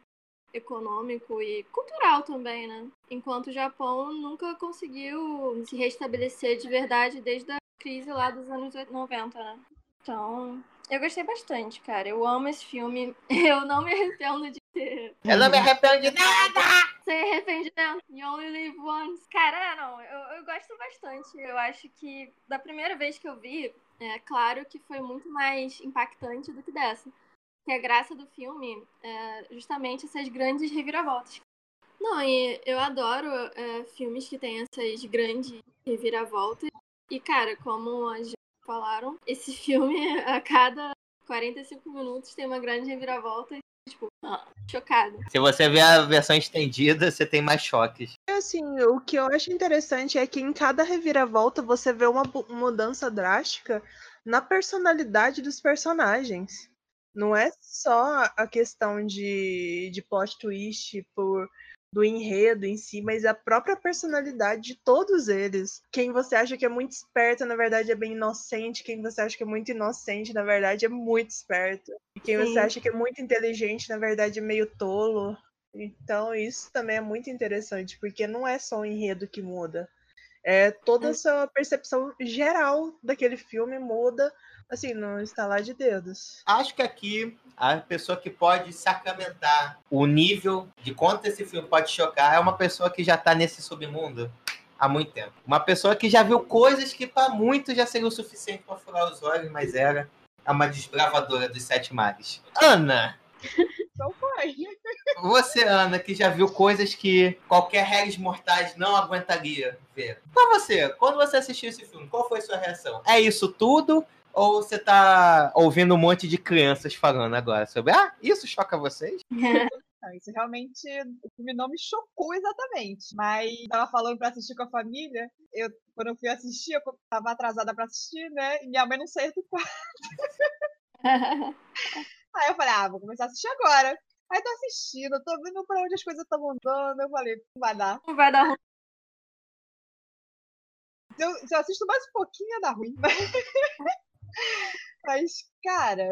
econômico e cultural também, né? Enquanto o Japão nunca conseguiu se restabelecer de verdade desde a crise lá dos anos 90, né? Então, eu gostei bastante, cara. Eu amo esse filme. Eu não me arrependo de ter. Eu não me arrependo de nada! Sem arrependimento. You only live once. Cara, não, eu, eu gosto bastante. Eu acho que da primeira vez que eu vi, é claro que foi muito mais impactante do que dessa. Que a graça do filme é justamente essas grandes reviravoltas. Não, e eu adoro é, filmes que têm essas grandes reviravoltas. E, cara, como a falaram, esse filme, a cada 45 minutos, tem uma grande reviravolta e, tipo, ah, chocada. Se você ver a versão estendida, você tem mais choques. É assim, o que eu acho interessante é que em cada reviravolta você vê uma mudança drástica na personalidade dos personagens. Não é só a questão de, de plot twist por do enredo em si, mas a própria personalidade de todos eles. Quem você acha que é muito esperto, na verdade, é bem inocente. Quem você acha que é muito inocente, na verdade, é muito esperto. E quem Sim. você acha que é muito inteligente, na verdade, é meio tolo. Então, isso também é muito interessante, porque não é só o enredo que muda. É toda essa percepção geral daquele filme muda assim, não instalar de dedos. Acho que aqui a pessoa que pode sacramentar o nível de quanto esse filme pode chocar é uma pessoa que já tá nesse submundo há muito tempo. Uma pessoa que já viu coisas que para muitos já seria o suficiente para furar os olhos, mas era uma desbravadora dos sete mares. Ana! Então foi. Você, Ana, que já viu coisas que qualquer réis mortais não aguentaria ver. Pra você, quando você assistiu esse filme, qual foi a sua reação? É isso tudo? Ou você tá ouvindo um monte de crianças falando agora sobre, ah, isso choca vocês? Não, isso realmente o filme não me chocou exatamente. Mas tava falando pra assistir com a família. Eu, quando eu fui assistir, eu tava atrasada pra assistir, né? E minha mãe não saiu do quarto. Aí eu falei, ah, vou começar a assistir agora. Aí tô assistindo, tô vendo pra onde as coisas estão andando. Eu falei, não vai dar. Não vai dar ruim. Se eu, se eu assisto mais um pouquinho, ia dar ruim. Mas, cara,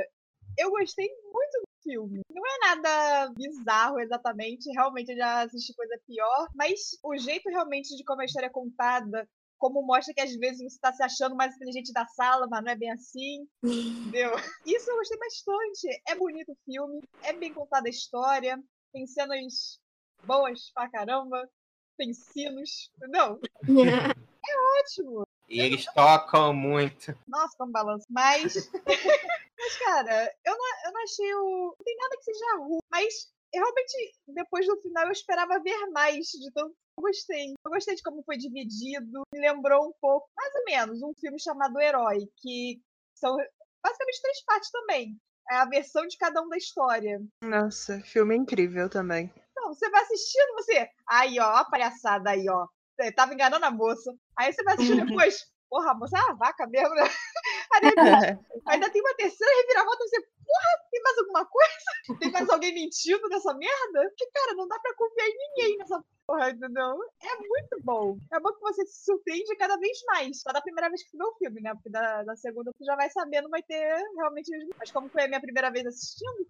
eu gostei muito do filme. Não é nada bizarro exatamente, realmente eu já assisti coisa pior, mas o jeito realmente de como a história é contada, como mostra que às vezes você está se achando mais inteligente da sala, mas não é bem assim. entendeu? Isso eu gostei bastante. É bonito o filme, é bem contada a história, tem cenas boas pra caramba, tem sinos, entendeu? é ótimo. E eles tocam muito. Nossa, como balanço. Mas. mas, cara, eu não, eu não achei o. Não tem nada que seja ruim. Mas realmente, depois do final, eu esperava ver mais. De tanto eu gostei. Eu gostei de como foi dividido. Me lembrou um pouco, mais ou menos, um filme chamado Herói, que são basicamente três partes também. É a versão de cada um da história. Nossa, filme incrível também. Não, você vai assistindo, você. Aí, ó, a palhaçada aí, ó. Tava enganando a moça. Aí você vai assistir depois. Porra, a moça é uma vaca mesmo, né? Aí, ainda tem uma terceira reviravolta, você, porra, tem mais alguma coisa? Tem mais alguém mentindo nessa merda? Porque, cara, não dá pra confiar em ninguém nessa porra, entendeu? É muito bom. É bom que você se surpreende cada vez mais. Só da primeira vez que tu vê o filme, né? Porque da, da segunda tu já vai sabendo, vai ter realmente. Mas como foi a minha primeira vez assistindo,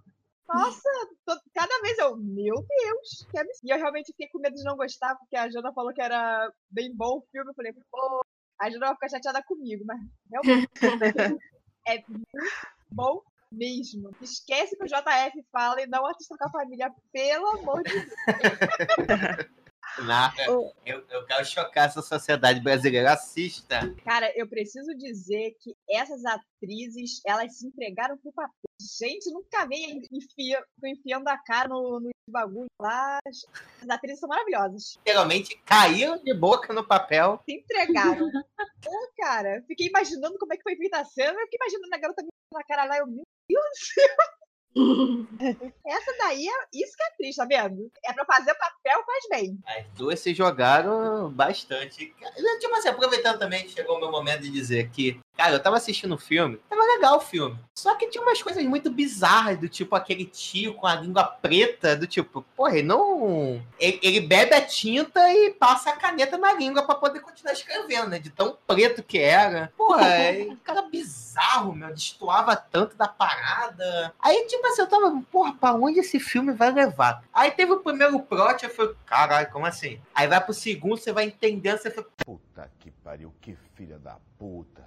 nossa, tô- cada vez eu, meu Deus, que absurdo. E eu realmente fiquei com medo de não gostar, porque a Jana falou que era bem bom o filme. Eu falei, pô, a Jana vai ficar chateada comigo, mas realmente é bom mesmo. Esquece que o JF fala e não assista com a família, pelo amor de Deus. Nada. Oh. Eu, eu quero chocar essa sociedade brasileira. Assista. Cara, eu preciso dizer que essas atrizes, elas se entregaram pro papel. Gente, nunca vi enfia, enfiando a cara no, no bagulho lá. As atrizes são maravilhosas. Literalmente caíram de boca no papel. Se entregaram. Pô, cara, fiquei imaginando como é que foi feita a cena. Eu fiquei imaginando a garota me na cara lá. Eu, meu Deus do céu. Essa daí, é isso que é triste, tá vendo? É pra fazer o papel, faz bem. As duas se jogaram bastante. Tipo assim, aproveitando também, chegou o meu momento de dizer que, cara, eu tava assistindo o filme, tava legal o filme. Só que tinha umas coisas muito bizarras, do tipo aquele tio com a língua preta, do tipo, porra, ele não. Ele, ele bebe a tinta e passa a caneta na língua pra poder continuar escrevendo, né? De tão preto que era. Porra, é um cara bizarro, meu, destoava tanto da parada. Aí, tipo assim, eu tava, porra, pra onde esse filme vai levar? Aí teve o primeiro plot, eu falei, caralho, como assim? Aí vai pro segundo, você vai entendendo, você fala, Puta que pariu, que filha da puta.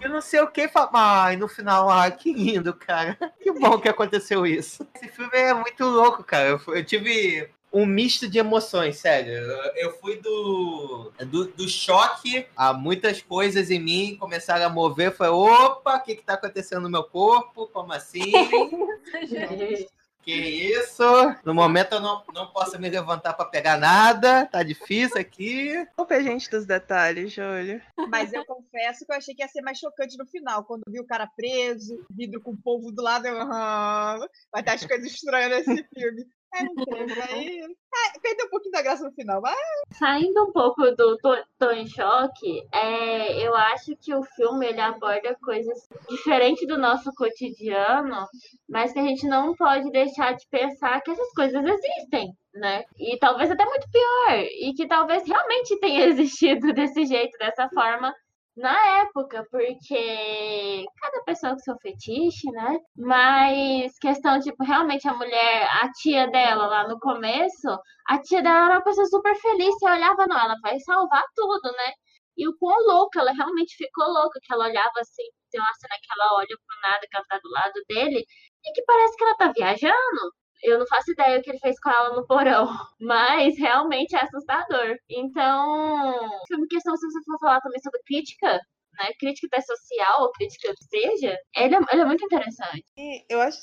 eu não sei o que, fala, ai, no final, ai, que lindo, cara. Que bom que aconteceu isso. Esse filme é muito louco, cara. Eu, eu tive um misto de emoções, sério. Eu, eu fui do, do, do choque a muitas coisas em mim começaram a mover. Foi, opa, o que que tá acontecendo no meu corpo? Como assim? Que isso? No momento eu não, não posso me levantar pra pegar nada. Tá difícil aqui. Desculpa a gente dos detalhes, Júlio. Mas eu confesso que eu achei que ia ser mais chocante no final, quando vi o cara preso, vidro com o povo do lado, eu, ah, vai ter as coisas estranhas nesse filme. Teve, aí. É, perdeu um pouquinho da graça no final, mas Saindo um pouco do Tô, Tô em Choque, é, eu acho que o filme ele aborda coisas diferentes do nosso cotidiano, mas que a gente não pode deixar de pensar que essas coisas existem, né? E talvez até muito pior, e que talvez realmente tenha existido desse jeito, dessa forma. Na época, porque cada pessoa com seu fetiche, né? Mas questão, tipo, realmente a mulher, a tia dela lá no começo, a tia dela era uma pessoa super feliz. Você olhava, não, ela vai salvar tudo, né? E o quão louca, ela realmente ficou louca, que ela olhava assim, tem uma cena que ela olha pro nada, que ela tá do lado dele, e que parece que ela tá viajando. Eu não faço ideia o que ele fez com ela no porão, mas realmente é assustador. Então, filme questão, se você for falar também sobre crítica, né? Crítica até social, ou crítica que seja, ele é, ele é muito interessante. Eu acho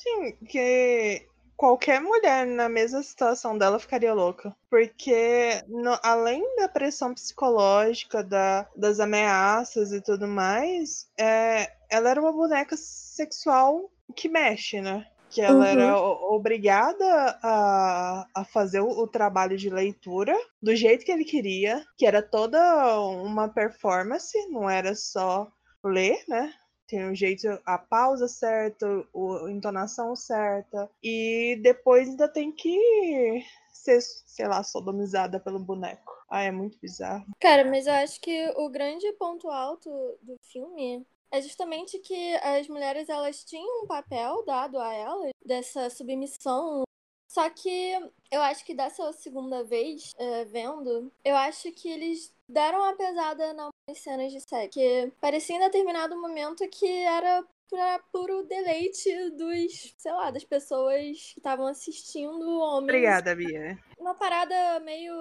que qualquer mulher na mesma situação dela ficaria louca. Porque no- além da pressão psicológica, da- das ameaças e tudo mais, é, ela era uma boneca sexual que mexe, né? Que ela Uhum. era obrigada a, a fazer o, o trabalho de leitura do jeito que ele queria, que era toda uma performance, não era só ler, né? Tem um jeito, a pausa certa, a entonação certa. E depois ainda tem que ser, sei lá, sodomizada pelo boneco. Ah, é muito bizarro. Cara, mas eu acho que o grande ponto alto do filme é justamente que as mulheres elas tinham um papel dado a elas dessa submissão. Só que eu acho que dessa segunda vez é, vendo, eu acho que eles deram uma pesada nas cenas de sexo. Que parecia em determinado momento que era pra puro deleite dos, sei lá, das pessoas que estavam assistindo homens Obrigada, Bia. uma parada meio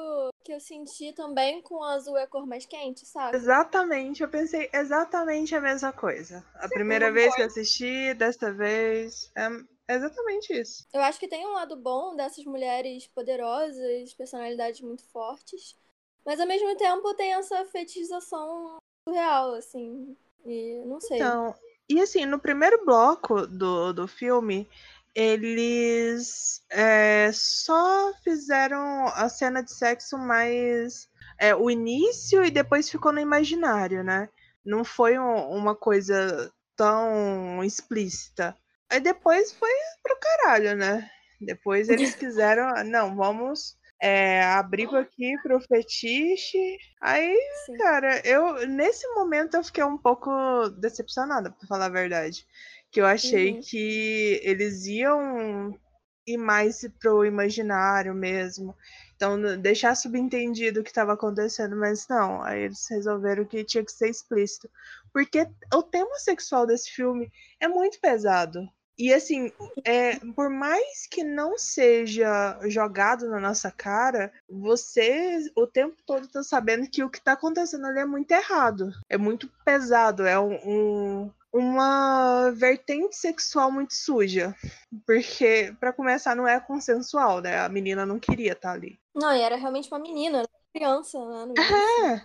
que eu senti também com o azul é cor mais quente, sabe? Exatamente, eu pensei exatamente a mesma coisa. A primeira vez que eu assisti, desta vez, é exatamente isso. Eu acho que tem um lado bom dessas mulheres poderosas, personalidades muito fortes, mas ao mesmo tempo tem essa fetichização surreal, assim. E não sei. Então, e assim, no primeiro bloco do, do filme, eles é, só fizeram a cena de sexo mais. É, o início e depois ficou no imaginário, né? Não foi um- uma coisa tão explícita. Aí depois foi pro caralho, né? Depois eles quiseram, não, vamos é, abrigo aqui pro fetiche. Aí, Sim. cara, eu nesse momento eu fiquei um pouco decepcionada, pra falar a verdade. Que eu achei Uhum. que eles iam ir mais pro imaginário mesmo. Então, deixar subentendido o que estava acontecendo, mas não. Aí eles resolveram que tinha que ser explícito. Porque o tema sexual desse filme é muito pesado. E assim, é, por mais que não seja jogado na nossa cara, você o tempo todo tá sabendo que o que tá acontecendo ali é muito errado. É muito pesado, é um, um- uma vertente sexual muito suja. Porque, pra começar, não é consensual, né? A menina não queria estar ali. Não, e era realmente uma menina, era uma criança, né? É.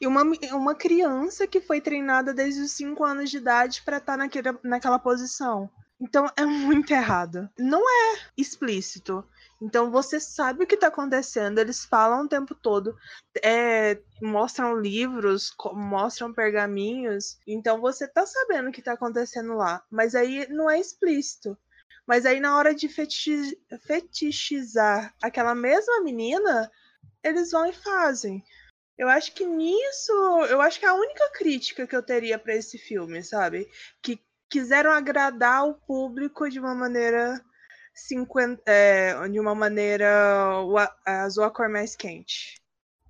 E uma, uma criança que foi treinada desde os 5 anos de idade pra estar naquele, naquela posição. Então é muito errado. Não é explícito. Então você sabe o que tá acontecendo, eles falam o tempo todo, é, mostram livros, mostram pergaminhos, então você tá sabendo o que tá acontecendo lá, mas aí não é explícito. Mas aí na hora de fetichi- fetichizar aquela mesma menina, eles vão e fazem. Eu acho que nisso, eu acho que é a única crítica que eu teria pra esse filme, sabe? Que quiseram agradar o público de uma maneira 50, é, de uma maneira o a- azul a cor mais quente.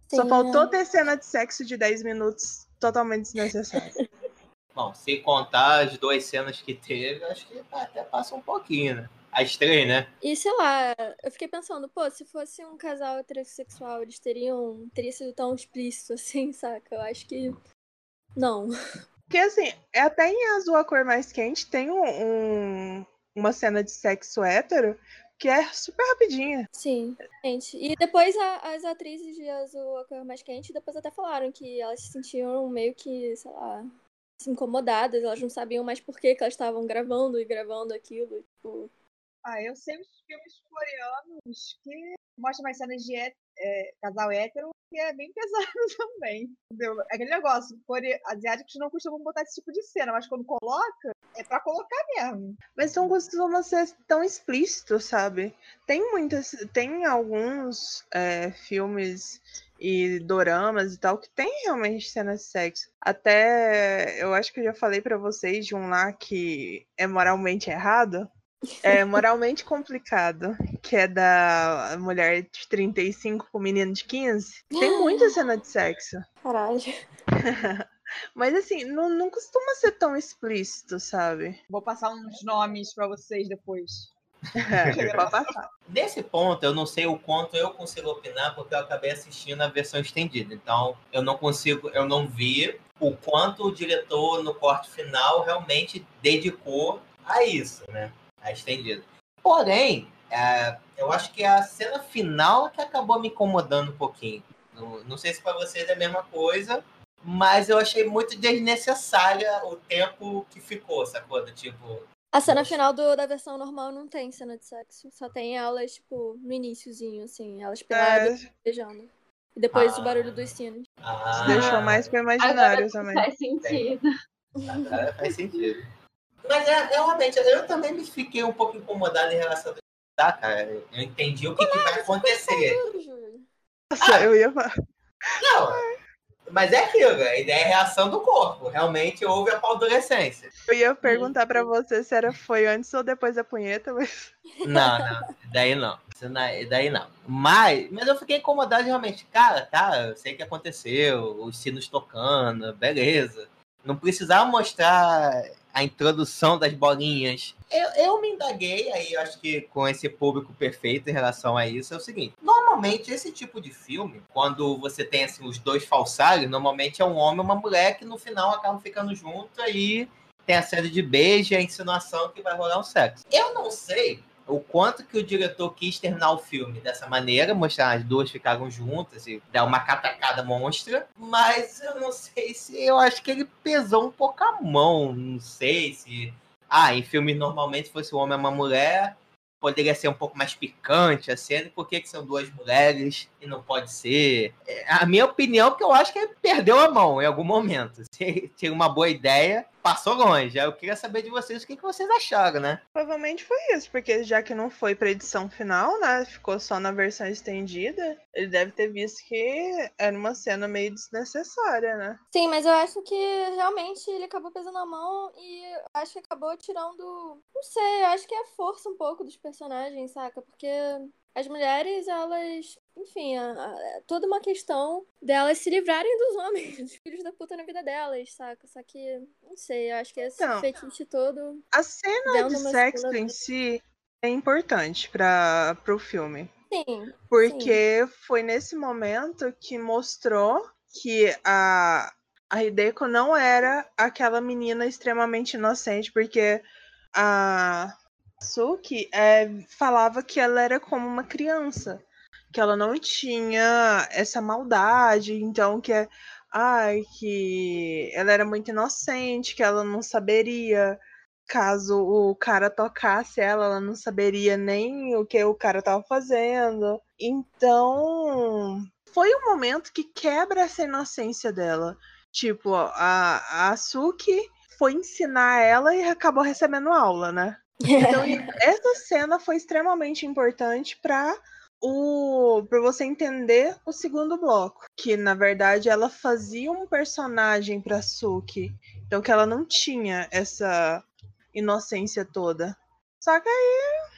Só Sim, faltou é. ter cena de sexo de 10 minutos totalmente desnecessária. Bom, se contar as duas cenas que teve, acho que até passa um pouquinho, né? As três, né? E sei lá, eu fiquei pensando, pô, se fosse um casal heterossexual, eles teriam. teria sido tão explícito assim, saca? Eu acho que. Não. Porque assim, é até em azul a cor mais quente tem um, um- uma cena de sexo hétero que é super rapidinha. Sim, gente. E depois a- as atrizes de Azul a Cor Mais Quente depois até falaram que elas se sentiam meio que, sei lá, se incomodadas, elas não sabiam mais por que, que elas estavam gravando e gravando aquilo. Tipo, Ah, eu sei os filmes coreanos que mostram mais cenas de é, casal hétero que é bem pesado também. Entendeu? É aquele negócio, core... asiáticos não costumam botar esse tipo de cena, mas quando coloca, é pra colocar mesmo. Mas não costuma ser tão explícito, sabe? Tem muitas. Tem alguns é, filmes e doramas e tal que tem realmente cenas de sexo. Até eu acho que eu já falei pra vocês de um lá que é moralmente errado. É moralmente complicado, que é da mulher de 35 com o menino de 15. Tem muita cena de sexo. caralho. Mas assim, não, não costuma ser tão explícito, sabe? Vou passar uns nomes pra vocês depois. É, pode passar. Nesse ponto, eu não sei o quanto eu consigo opinar, porque eu acabei assistindo a versão estendida. Então, eu não consigo, eu não vi o quanto o diretor, no corte final, realmente dedicou a isso, né? A estendida. Porém, é, eu acho que a cena final é que acabou me incomodando um pouquinho. Não, não sei se para vocês é a mesma coisa, mas eu achei muito desnecessária o tempo que ficou, sacou? Do tipo, A cena final do- da versão normal não tem cena de sexo. Só tem elas, tipo, no iniciozinho, assim. Elas peladas, beijando. E depois Ah. o barulho dos sinos. ah, Deixou mais pro imaginário também. Faz sentido. Agora faz sentido. Mas é, realmente, eu também me fiquei um pouco incomodado em relação a tá, cara. Eu entendi o que, que vai acontecer. Nossa, eu ia falar. Não, mas é aquilo, a ideia é a reação do corpo. Realmente houve a paldurecência. Eu ia perguntar pra você se era foi antes ou depois da punheta, mas. Não, não, daí não. Não- Daí não. Mas, mas eu fiquei incomodado realmente. Cara, tá, eu sei o que aconteceu, os sinos tocando, beleza. Não precisava mostrar a introdução das bolinhas. Eu, eu me indaguei, aí acho que com esse público perfeito em relação a isso, é o seguinte. Normalmente, esse tipo de filme, quando você tem assim, os dois falsários, normalmente é um homem e uma mulher que no final acabam ficando juntos aí tem a série de beijo e a insinuação que vai rolar um sexo. Eu não sei o quanto que o diretor quis terminar o filme dessa maneira, mostrar as duas ficaram juntas e dar uma catacada monstra, mas eu não sei se eu acho que ele pesou um pouco a mão, não sei se ah, em filmes normalmente se fosse um homem e uma mulher, poderia ser um pouco mais picante a cena, por que, que são duas mulheres e não pode ser? É, A minha opinião é que eu acho que ele perdeu a mão em algum momento. Se tinha uma boa ideia, passou longe. Eu queria saber de vocês o que, que vocês acharam, né? Provavelmente foi isso, porque já que não foi pra edição final, né? Ficou só na versão estendida, ele deve ter visto que era uma cena meio desnecessária, né? Sim, mas eu acho que realmente ele acabou pesando a mão e acho que acabou tirando. Não sei, eu acho que é a força um pouco dos personagens, saca? Porque as mulheres, elas. Enfim, a- a- é toda uma questão delas se livrarem dos homens, dos filhos da puta na vida delas, saca? Só que, não sei, eu acho que esse Então, fetiche todo. A cena de sexo em vez. si é importante para o filme. Sim, Porque foi nesse momento que mostrou que a, a Hideko não era aquela menina extremamente inocente, porque a Suki é, falava que ela era como uma criança, que ela não tinha essa maldade, então que é, ai, que ela era muito inocente, que ela não saberia caso o cara tocasse ela, ela não saberia nem o que o cara tava fazendo. Então, foi um momento que quebra essa inocência dela. Tipo, a, a Suki foi ensinar ela e acabou recebendo aula, né? Então, essa cena foi extremamente importante para o para você entender o segundo bloco, que na verdade ela fazia um personagem para Suki, então que ela não tinha essa inocência toda. Só que aí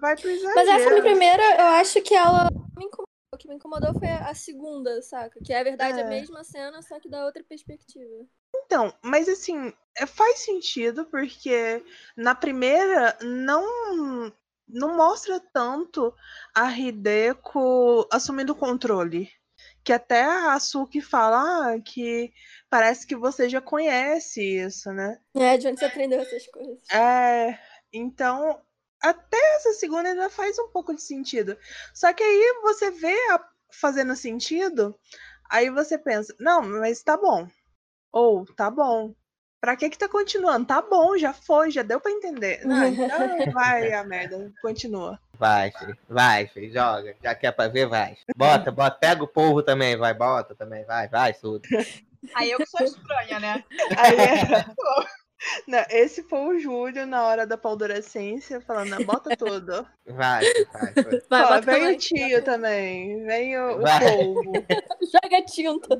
vai pro exagero. Mas essa primeira, eu acho que ela me incomodou. O que me incomodou foi a segunda, saca? Que é a verdade a É. mesma cena, só que da outra perspectiva. Então, mas assim, é, faz sentido porque na primeira não não mostra tanto a Hideko assumindo o controle. Que até a Suki fala ah, que parece que você já conhece isso, né? É, de onde você aprendeu essas coisas. É, então, até essa segunda ainda faz um pouco de sentido. Só que aí você vê a- fazendo sentido, aí você pensa, não, mas tá bom. Ou, tá bom. Pra que que tá continuando? Tá bom, já foi, já deu pra entender. Não, então vai a merda, continua. Vai, filho. Vai, filho. Joga. Já quer pra ver, vai. Bota, bota. Pega o povo também, vai. Bota também, vai. Vai, tudo. Aí eu que sou estranha, né? Aí é- Não, esse foi o Júlio na hora da paldurecência, falando, "Não, bota tudo. Vai, vai. vai. Vai, Ó, vem também. o tio também, vem o, o povo. Joga tinta.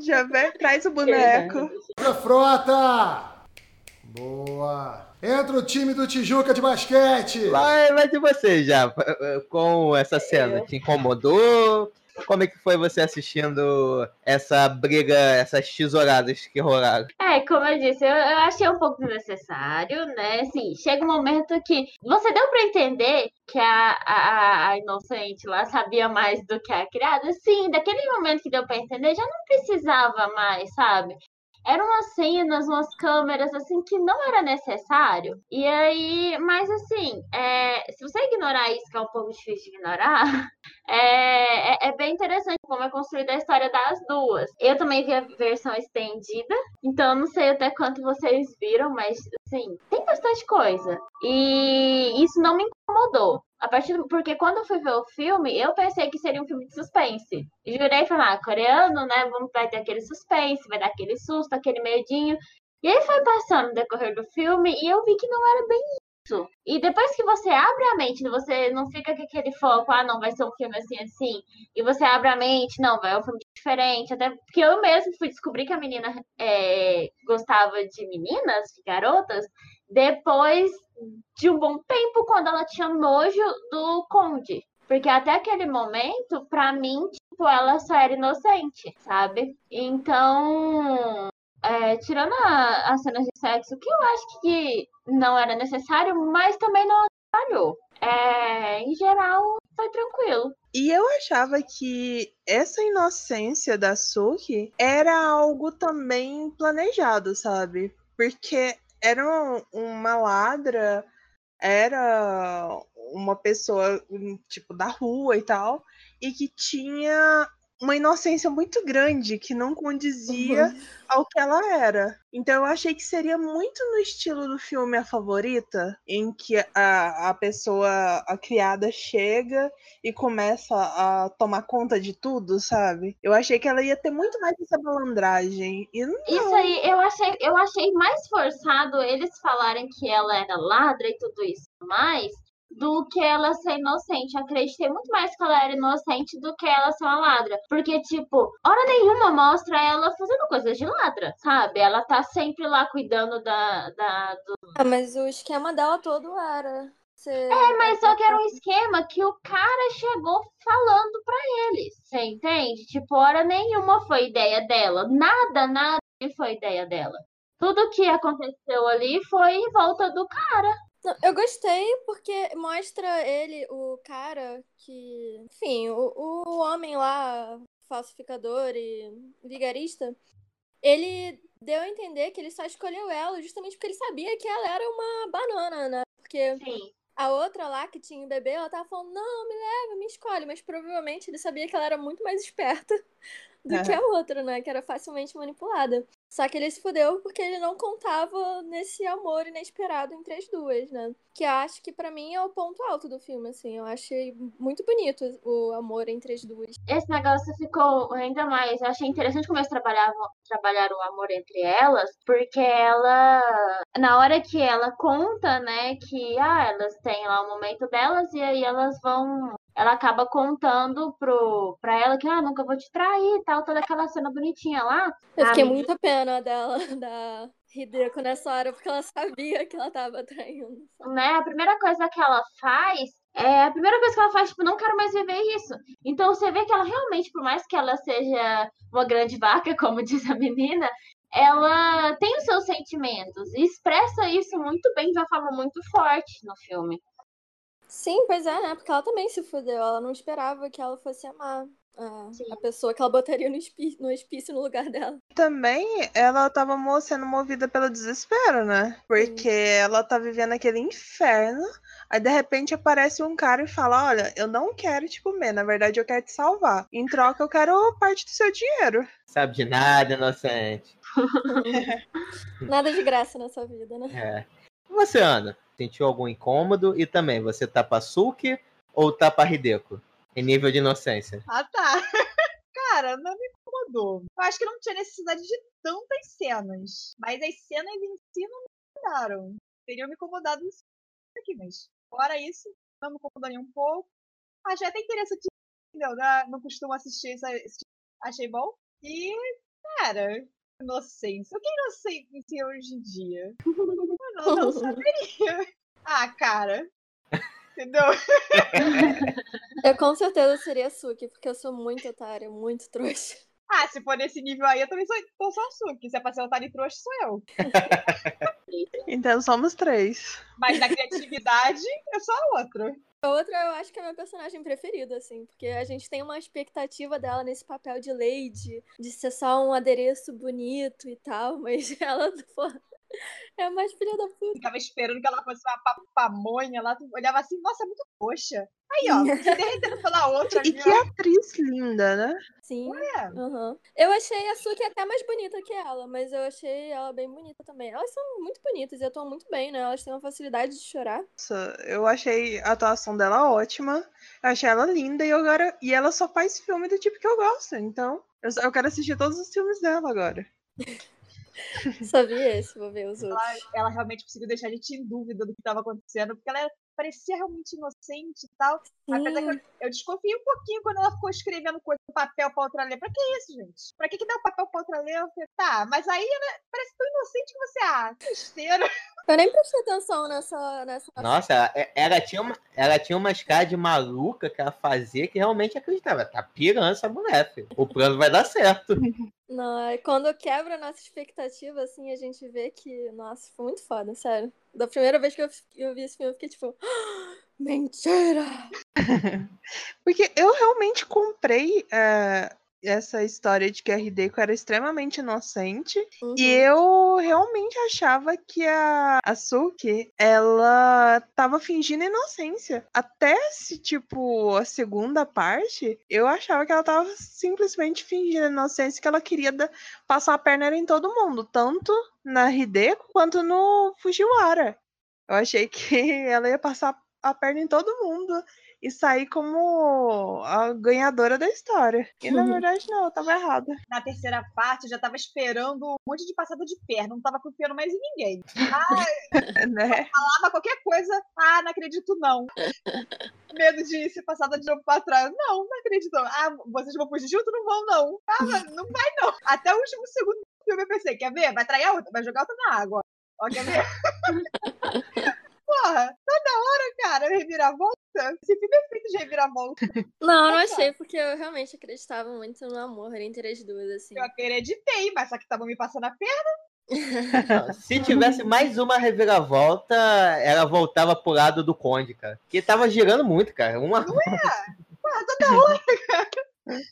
Já vem, traz o boneco. Pra frota! Boa! Entra o time do Tijuca de basquete! Vai, vai de você já. Com essa cena. Te incomodou? Como é que foi você assistindo essa briga, essas tesouradas que rolaram? É, como eu disse, eu, eu achei um pouco desnecessário, né? Assim, chega um momento que você deu pra entender que a, a, a inocente lá sabia mais do que a criada. Sim, daquele momento que deu pra entender, já não precisava mais, sabe? Eram umas cenas, umas câmeras, assim, que não era necessário. E aí, mas assim, é, se você ignorar isso, que é um pouco difícil de ignorar, é, é, é bem interessante como é construída a história das duas. Eu também vi a versão estendida, então não sei até quanto vocês viram, mas assim, tem bastante coisa. E isso não me incomodou. A partir do- porque quando eu fui ver o filme, eu pensei que seria um filme de suspense. Jurei falar, ah, coreano, né? Vamos vai ter aquele suspense, vai dar aquele susto, aquele medinho. E aí foi passando no decorrer do filme e eu vi que não era bem isso. E depois que você abre a mente, você não fica com aquele foco, ah, não, vai ser um filme assim, assim. E você abre a mente, não, vai ser um filme diferente. Até porque eu mesmo fui descobrir que a menina é, gostava de meninas, de garotas, depois de um bom tempo, quando ela tinha nojo do Conde. Porque até aquele momento, pra mim, tipo, ela só era inocente, sabe? Então, é, tirando as cenas de sexo, que eu acho que não era necessário, mas também não atrapalhou. É, em geral, foi tranquilo. E eu achava que essa inocência da Suki era algo também planejado, sabe? Porque era um- uma ladra, era uma pessoa, hum, tipo, da rua e tal, e que tinha uma inocência muito grande que não condizia Uhum. ao que ela era. Então eu achei que seria muito no estilo do filme A Favorita, em que a, a pessoa, a criada chega e começa a tomar conta de tudo, sabe? Eu achei que ela ia ter muito mais essa malandragem. E não. Isso aí, eu achei, eu achei mais forçado eles falarem que ela era ladra e tudo isso mais, do que ela ser inocente. Eu acreditei muito mais que ela era inocente do que ela ser uma ladra. Porque, tipo, hora nenhuma mostra ela fazendo coisas de ladra, sabe? Ela tá sempre lá cuidando da. da do... Ah, mas o esquema dela todo era. Ser... É, mas só que era um esquema que o cara chegou falando pra eles. Você entende? Tipo, hora nenhuma foi ideia dela. Nada, nada foi ideia dela. Tudo que aconteceu ali foi em volta do cara. Não, Eu gostei porque mostra ele, o cara que. Enfim, o, o homem lá, falsificador e vigarista, ele deu a entender que ele só escolheu ela justamente porque ele sabia que ela era uma banana, né? Porque Sim. a outra lá que tinha o bebê, ela tava falando, não, me leva, me escolhe, mas provavelmente ele sabia que ela era muito mais esperta do que a outra, né? Que era facilmente manipulada. Só que ele se fudeu porque ele não contava nesse amor inesperado entre as duas, né? Que acho que pra mim é o ponto alto do filme, assim. Eu achei muito bonito o amor entre as duas. Esse negócio ficou ainda mais. Eu achei interessante como eles trabalhavam, trabalharam o amor entre elas, porque ela, na hora que ela conta, né, que ah, elas têm lá o momento delas e aí elas vão. Ela acaba contando pro, pra ela que, ah, nunca vou te trair e tal, toda aquela cena bonitinha lá. Eu fiquei menina- muita pena dela, da Hideko nessa hora, porque ela sabia que ela tava traindo. né? A primeira coisa que ela faz é a primeira coisa que ela faz, tipo, não quero mais viver isso. Então você vê que ela realmente, por mais que ela seja uma grande vaca, como diz a menina, ela tem os seus sentimentos e expressa isso muito bem de uma forma muito forte no filme. Sim, pois é, né? Porque ela também se fudeu. Ela não esperava que ela fosse amar a, Sim. a pessoa que ela botaria no, espi- no hospício no lugar dela. Também ela tava mo- sendo movida pelo desespero, né? Porque ela tá vivendo aquele inferno. Aí de repente aparece um cara e fala: Olha, eu não quero te comer, na verdade eu quero te salvar. Em troca, eu quero parte do seu dinheiro. Sabe de nada, inocente. Nada de graça nessa vida, né? É. Você, Ana? Sentiu algum incômodo? E também, você tá pra Suki ou tá pra Hideko? Em nível de inocência. Ah, tá. Cara, não me incomodou. Eu acho que não tinha necessidade de tantas cenas. Mas as cenas em si não me incomodaram. Teriam me incomodado isso aqui, mas fora isso, não me incomodou nem um pouco. Achei até interessante, entendeu? Né? Não costumo assistir esse tipo- Achei bom. E, cara, inocência. O que é inocência hoje em dia? Eu não, não saberia. Ah, cara. Entendeu? Eu com certeza seria a Suki, porque eu sou muito otária, muito trouxa. Ah, se for nesse nível aí, eu também sou, eu sou a Suki. Se é pra ser otário e trouxa, sou eu. Então somos três. Mas na criatividade, eu sou a outra. A outra eu acho que é a minha personagem preferida, assim, porque a gente tem uma expectativa dela nesse papel de lady, de ser só um adereço bonito e tal, mas ela, pô, é a mais filha da puta. Ficava esperando que ela fosse uma pa- pamonha lá. olhava assim, nossa, é muito roxa. Aí, ó, se derretendo pela outra. E que ó. atriz linda, né? Sim. É. Aham. Eu achei a Suki até mais bonita que ela, mas eu achei ela bem bonita também. Elas são muito bonitas e atuam muito bem, né? Elas têm uma facilidade de chorar. Nossa, eu achei a atuação dela ótima. Eu achei ela linda e, agora... e ela só faz filme do tipo que eu gosto. Então, eu, só- eu quero assistir todos os filmes dela agora. Só vi esse, vou ver os outros. Ela, ela realmente conseguiu deixar a gente em dúvida do que estava acontecendo, porque ela parecia realmente inocente e tal. Apesar que eu, eu desconfiei um pouquinho quando ela ficou escrevendo papel pra outra ler. Pra que isso, gente? Pra que, que dá o papel pra outra ler? Eu falei, tá, mas aí ela parece tão inocente que você, ah, que besteira. Eu nem prestei atenção nessa. nessa... Nossa, ela, ela tinha uma, ela tinha umas caras de maluca que ela fazia que realmente acreditava. Tá pirando essa mulher, filho. O plano vai dar certo. Não, é quando quebra a nossa expectativa, assim, a gente vê que, nossa, foi muito foda, sério. Da primeira vez que eu, eu vi esse filme, eu fiquei tipo, "Ah, mentira! Porque eu realmente comprei é, essa história de que a Hideko era extremamente inocente. Uhum. E eu realmente achava que a, a Suki, ela tava fingindo inocência. Até se, tipo, a segunda parte, eu achava que ela tava simplesmente fingindo inocência, que ela queria passar a perna em todo mundo. Tanto na Hideko quanto no Fujiwara. Eu achei que ela ia passar a perna em todo mundo e sair como a ganhadora da história. E na verdade não, eu tava errada. Na terceira parte, eu já tava esperando um monte de passada de perna, não tava confiando mais em ninguém. Ah, né? falava qualquer coisa, ah, não acredito não. Medo de ser passada de novo pra trás. Não, não acredito não. Ah, vocês vão fugir junto? Não vão não. Ah, não vai não. Até o último segundo do filme eu pensei, quer ver? Vai trair a outra, vai jogar outra na água. Ó, quer ver? Porra, toda hora, cara, reviravolta. Esse filme é feito de reviravolta. Não, eu não achei, porque eu realmente acreditava muito no amor entre as duas, assim. Eu acreditei, mas só que estavam me passando a perna. Se tivesse mais uma reviravolta, ela voltava pro lado do Conde, cara. Que tava girando muito, cara. Uma... Porra, toda hora.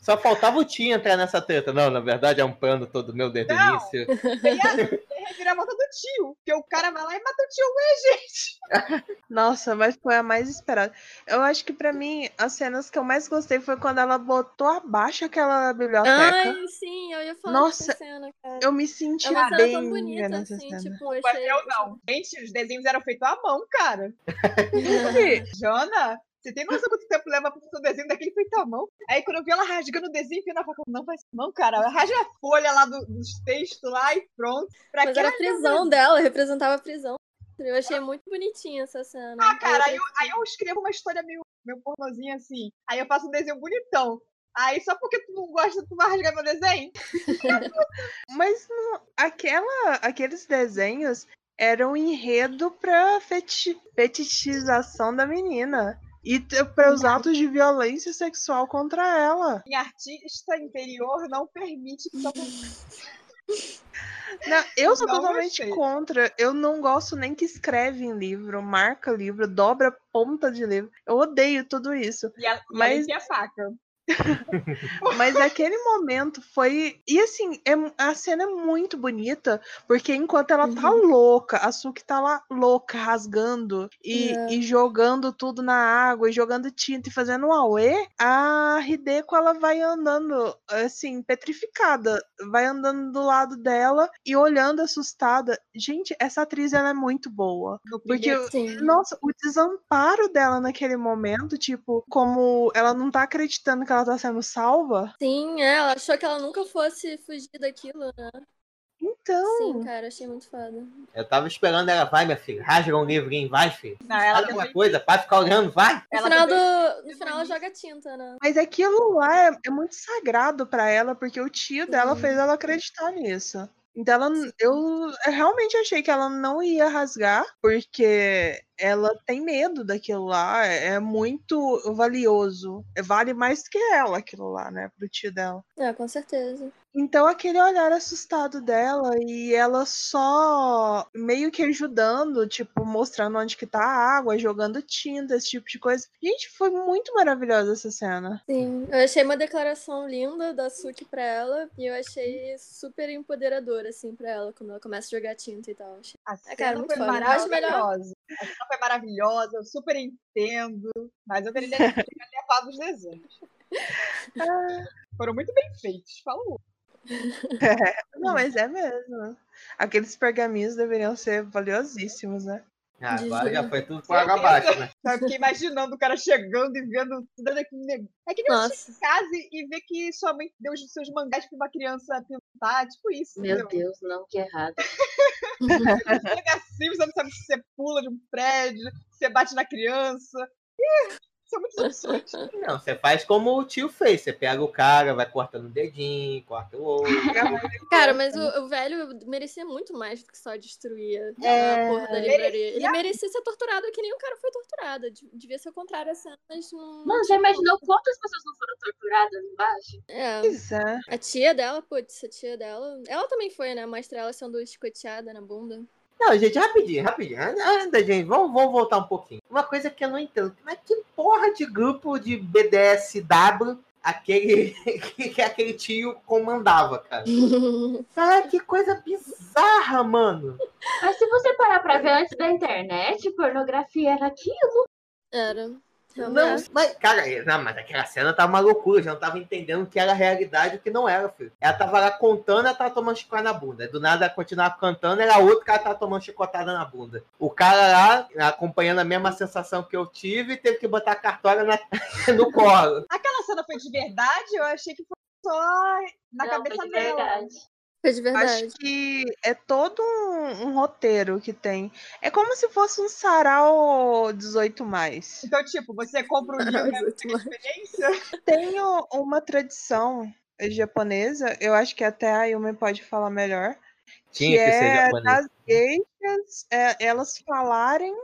Só faltava o Tim entrar nessa treta. Não, na verdade é um plano todo meu desde o início. Tem a, tem a reviravolta do tio. Porque o cara vai lá e mata o tio, ué, gente. Nossa, mas foi a mais esperada. Eu acho que pra mim, as cenas que eu mais gostei foi quando ela botou abaixo aquela biblioteca. Ai, sim, eu ia falar Nossa, dessa cena, cara. Eu me senti É uma bem tão bonita, nessa assim, cena. tipo, eu achei... eu não. Gente, os desenhos eram feitos à mão, cara. Ih, Jana, você tem noção quanto tempo leva pra fazer um desenho daquele feito à mão? Aí quando eu vi ela rasgando o desenho, eu falei, não faz não, cara. Rasga a folha lá do- dos textos lá e pronto. Pra Mas que era a prisão dela, representava a prisão. Eu achei muito bonitinha essa cena. Ah, cara, Aí aí eu, aí eu escrevo uma história meio, meio pornozinha assim. Aí eu faço um desenho bonitão. Aí só porque tu não gosta, tu vai rasgar meu desenho? Mas não- aquela, aqueles desenhos eram um enredo pra feti fetichização da menina. E para os atos de violência sexual contra ela. Minha artista interior não permite que Não, eu sou Não totalmente gostei. contra. Eu não gosto nem que escreve em livro, marca livro, dobra ponta de livro. Eu odeio tudo isso. E ela, Mas- e a faca. Mas aquele momento foi. E assim, é, a cena é muito bonita, porque enquanto ela tá louca, a Suki tá lá louca, rasgando e, É. e jogando tudo na água, e jogando tinta e fazendo um auê, a Hideko ela vai andando, assim, petrificada. Vai andando do lado dela e olhando assustada. Gente, essa atriz ela é muito boa. Porque Sim. nossa, o desamparo dela naquele momento, tipo, como ela não tá acreditando que ela tá sendo salva. Sim, é, ela achou que ela nunca fosse fugir daquilo, né? Então, Sim, cara, achei muito foda. Eu tava esperando ela, vai, minha filha, rasga um livrinho, vai, filho. Não, ela Fala alguma também- coisa, para ficar olhando, vai. No Ela final, também- do, no final ela joga tinta, né? mas aquilo lá é, é muito sagrado pra ela, porque o tio dela Sim. fez ela acreditar nisso. Então ela, eu, eu realmente achei que ela não ia rasgar, porque ela tem medo daquilo lá, é, é muito valioso. Vale mais que ela aquilo lá, né, pro tio dela. É, com certeza. Então aquele olhar assustado dela e ela só meio que ajudando, tipo, mostrando onde que tá a água, jogando tinta, esse tipo de coisa. Gente, foi muito maravilhosa essa cena. Sim, eu achei uma declaração linda da Suki pra ela e eu achei super empoderadora, assim, pra ela, quando ela começa a jogar tinta e tal. Achei- A É, cara, cena muito foi foda. Eu acho melhor- maravilhosa. A cena foi maravilhosa, eu super entendo. Mas eu teria teria levado os desenhos. Foram muito bem feitos, falou. Não, mas é mesmo. Aqueles pergaminhos deveriam ser valiosíssimos, né? Ah, agora já foi tudo por água abaixo, né? Eu fiquei imaginando o cara chegando e vendo tudo aquele negócio. É que nem você casa e ver que sua mãe deu os seus mangás pra uma criança pintar, tipo isso. Meu entendeu? Deus, não, que errado. Chega assim, você não sabe se você pula de um prédio, se você bate na criança. Ih, são muitas opções. Não, você faz como o tio fez. Você pega o cara, vai cortando o dedinho, corta o outro. Cara, mas o, o velho merecia muito mais do que só destruir É, a porra da livraria. Ele merecia. merecia ser torturado que nem o cara foi torturado. De- Devia ser o contrário a cena, mas não. Mano, já imaginou quantas pessoas não foram torturadas embaixo? É. Pois é. A tia dela, putz, a tia dela. Ela também foi, né? Mostra ela sendo escoteada na bunda. Não, gente, rapidinho, rapidinho. Anda, gente, vamos, vamos voltar um pouquinho. Uma coisa que eu não entendo. Mas que porra de grupo de BDSW aquele que aquele tio comandava, cara. Cara, que coisa bizarra, mano. Mas se você parar pra ver antes da internet, pornografia era aquilo. Era. Não, Realmente. mas, cara, não, mas aquela cena tava uma loucura, já não tava entendendo o que era realidade e o que não era, filho. Ela tava lá contando, ela tava tomando chicotada na bunda. Do nada ela continuava cantando, era outro cara tava tomando chicotada na bunda. O cara lá, acompanhando a mesma sensação que eu tive, teve que botar a cartola na- no colo. Aquela cena foi de verdade? Eu achei que foi só na Não, cabeça foi de dela. verdade. Foi de verdade. Acho que é todo um, um roteiro que tem. É como se fosse um sarau 18 mais. Então, tipo, você compra um livro é 18 mais. experiência. Tem o- uma tradição japonesa, eu acho que até a Yumi pode falar melhor, Tinha que, ser é japonês. das geishas, é, elas falarem,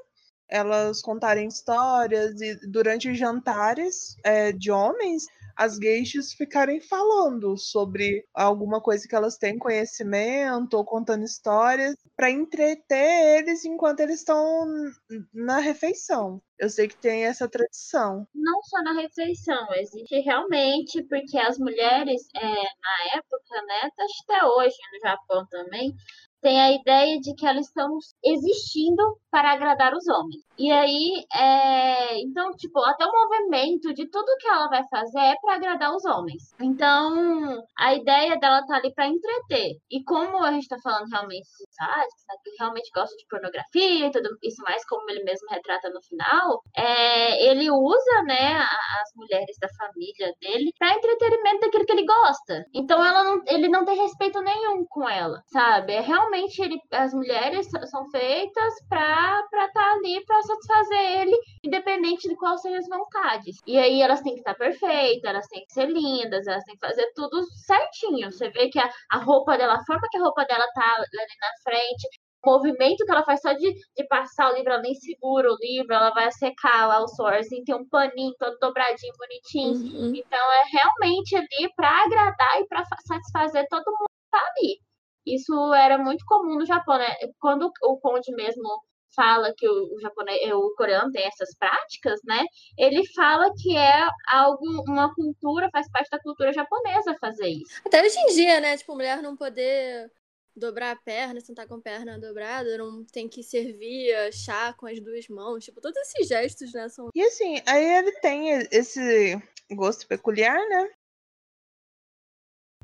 elas contarem histórias e durante os jantares é, de homens, as geishas ficarem falando sobre alguma coisa que elas têm conhecimento ou contando histórias para entreter eles enquanto eles estão na refeição. Eu sei que tem essa tradição. Não só na refeição, existe realmente, porque as mulheres, é, na época, né, até hoje no Japão também, tem a ideia de que elas estão existindo para agradar os homens. E aí, é, então, tipo, até o movimento de tudo que ela vai fazer é para agradar os homens. Então, a ideia dela tá ali para entreter. E como a gente tá falando realmente sociedade, que realmente gosta de pornografia e tudo isso mais, como ele mesmo retrata no final, é, ele usa, né, as mulheres da família dele para entretenimento daquilo que ele gosta. Então ela não, ele não tem respeito nenhum com ela, sabe? É realmente ele, as mulheres são feitas pra estar tá ali pra satisfazer ele, independente de quais sejam as vontades. E aí elas têm que estar perfeitas, elas têm que ser lindas, elas têm que fazer tudo certinho. Você vê que a, a roupa dela, a forma que a roupa dela tá ali na frente, o movimento que ela faz só de, de passar o livro, ela nem segura o livro, ela vai secar lá o suor, assim, tem um paninho todo dobradinho, bonitinho. Uhum. Então é realmente ali para agradar e para satisfazer todo mundo que tá ali. Isso era muito comum no Japão, né? Quando o Conde mesmo fala que o, o japonês, o coreano tem essas práticas, né? Ele fala que é algo, uma cultura, faz parte da cultura japonesa fazer isso. Até hoje em dia, né? Tipo, mulher não poder dobrar a perna, sentar com a perna dobrada, não tem que servir chá com as duas mãos. Tipo, todos esses gestos, né? São. E assim, aí ele tem esse gosto peculiar, né?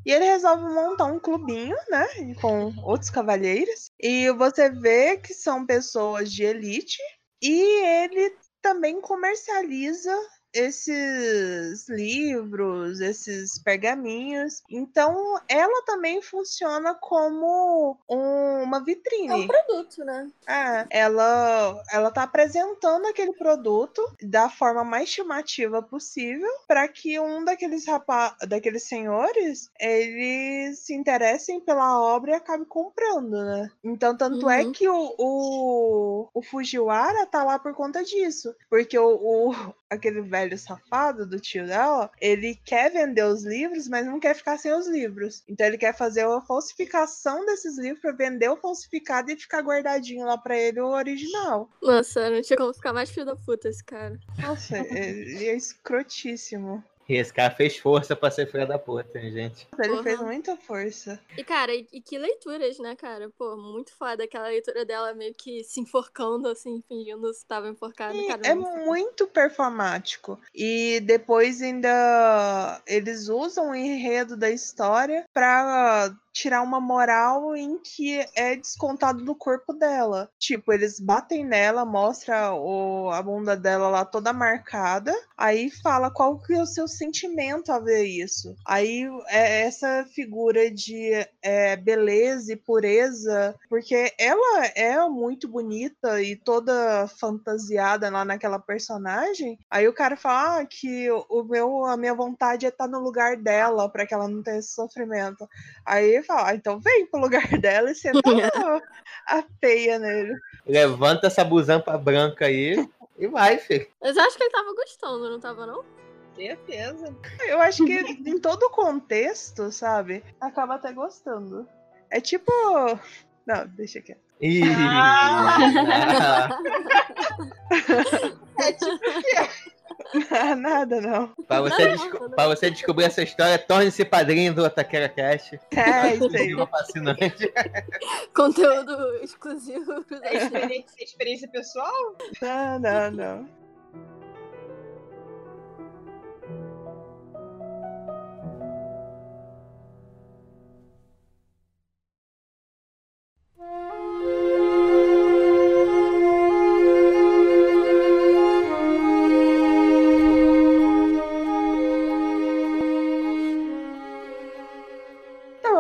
E ele resolve montar um clubinho, né? Com outros cavalheiros. E você vê que são pessoas de elite. E ele também comercializa esses livros, esses pergaminhos. Então, ela também funciona como um- uma É um vitrine. produto, né? É, ela, ela tá apresentando aquele produto da forma mais chamativa possível para que um daqueles rapaz, daqueles senhores, eles se interessem pela obra e acabe comprando, né? Então, tanto é Uhum. que o, o, o Fujiwara tá lá por conta disso, porque o, o- aquele velho safado do tio dela, ele quer vender os livros, mas não quer ficar sem os livros. Então ele quer fazer uma falsificação desses livros para vender o falsificado e ficar guardadinho lá para ele o original. Nossa, não tinha como ficar mais filho da puta esse cara. Nossa, ele é escrotíssimo. E esse cara fez força pra ser filha da puta, hein, gente. Ele Porra. fez muita força. E, cara, e, e que leituras, né, cara? Pô, muito foda aquela leitura dela meio que se enforcando, assim, fingindo que tava enforcada. Cara, é muito muito performático. E depois ainda eles usam o enredo da história pra tirar uma moral em que é descontado do corpo dela. Tipo, eles batem nela, mostra o, a bunda dela lá toda marcada, aí fala qual que é o seu sentimento a ver isso. Aí é essa figura de é, beleza e pureza, porque ela é muito bonita e toda fantasiada lá naquela personagem. Aí o cara fala ah, que o meu, a minha vontade é estar no lugar dela para que ela não tenha esse sofrimento. Aí ele fala, ah, então vem pro lugar dela e senta a, a peia nele. Levanta essa busampa branca aí e vai, filho. Mas eu acho que ele tava gostando, não tava, não? Certeza. Eu acho que em todo o contexto, sabe, acaba até gostando. É tipo. Não, deixa quieto. Ih, Ah! É tipo Nada, não. Pra você, desco- pra você descobrir essa história, torne-se padrinho do Taquera Cast. É, isso aí. Exclusivo fascinante. Conteúdo exclusivo É experiência, é experiência pessoal? Não, não, não. Então,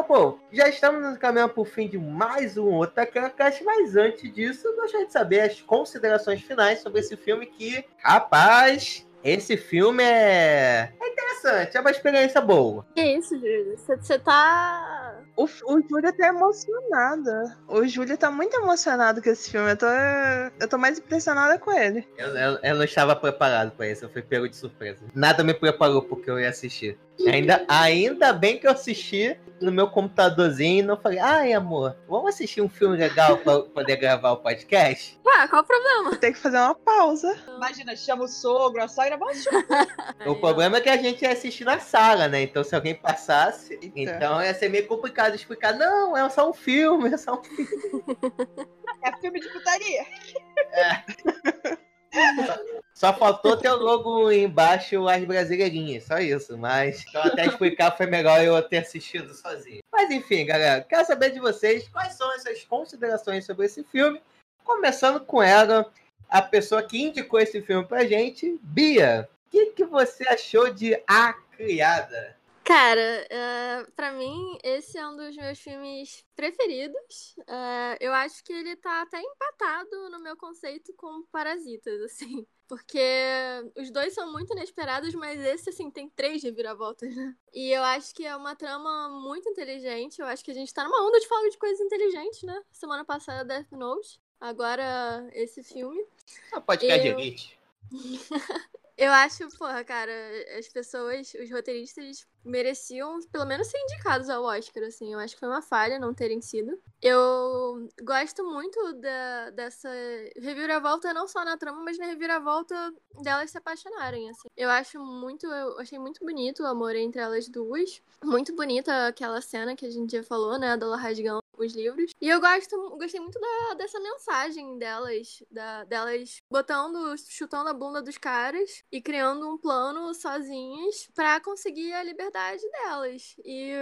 pô, já estamos nos caminhando pro fim de mais um Otaquera Cast, mas antes disso, eu gostaria de saber as considerações finais sobre esse filme que, rapaz, esse filme é... é interessante, é uma experiência boa. Que isso, Júlio? Você tá. O, o Júlio tá emocionado. O Júlio tá muito emocionado com esse filme. Eu tô, eu tô mais impressionada com ele. Eu, eu- eu não estava preparado para isso, eu fui pego de surpresa. Nada me preparou porque eu ia assistir. Ainda, ainda bem que eu assisti no meu computadorzinho e não falei, ai amor, vamos assistir um filme legal para poder gravar o podcast? Ué, qual o problema? Tem que fazer uma pausa. Imagina, chama o sogro, a sogra, vamos O problema é que a gente ia assistir na sala, né? Então se alguém passasse, Eita. então ia ser meio complicado explicar, não, é só um filme, é só um filme. É filme de putaria. Só faltou ter o logo embaixo as brasileirinhas, só isso. Mas então até explicar foi melhor eu ter assistido sozinho. Mas enfim, galera, quero saber de vocês quais são essas considerações sobre esse filme. Começando com ela, a pessoa que indicou esse filme pra gente, Bia. O que, que você achou de A Criada? Cara, é, pra mim, esse é um dos meus filmes preferidos. É, eu acho que ele tá até empatado no meu conceito com Parasitas, assim. Porque os dois são muito inesperados, mas esse, assim, tem três reviravoltas, né? E eu acho que é uma trama muito inteligente. Eu acho que a gente tá numa onda de falar de coisas inteligentes, né? Semana passada, Death Note. Agora, esse filme. Um podcast de Eu- elite. Eu acho, porra, cara, as pessoas, os roteiristas mereciam pelo menos ser indicados ao Oscar, assim. Eu acho que foi uma falha não terem sido. Eu gosto muito da, dessa reviravolta, não só na trama, mas na reviravolta delas se apaixonarem, assim. Eu acho muito, eu achei muito bonito o amor entre elas duas. Muito bonita aquela cena que a gente já falou, né, dela rasgando os livros. E eu gosto, gostei muito da, dessa mensagem delas, da, delas botando, chutando a bunda dos caras e criando um plano sozinhas pra conseguir a liberdade delas. E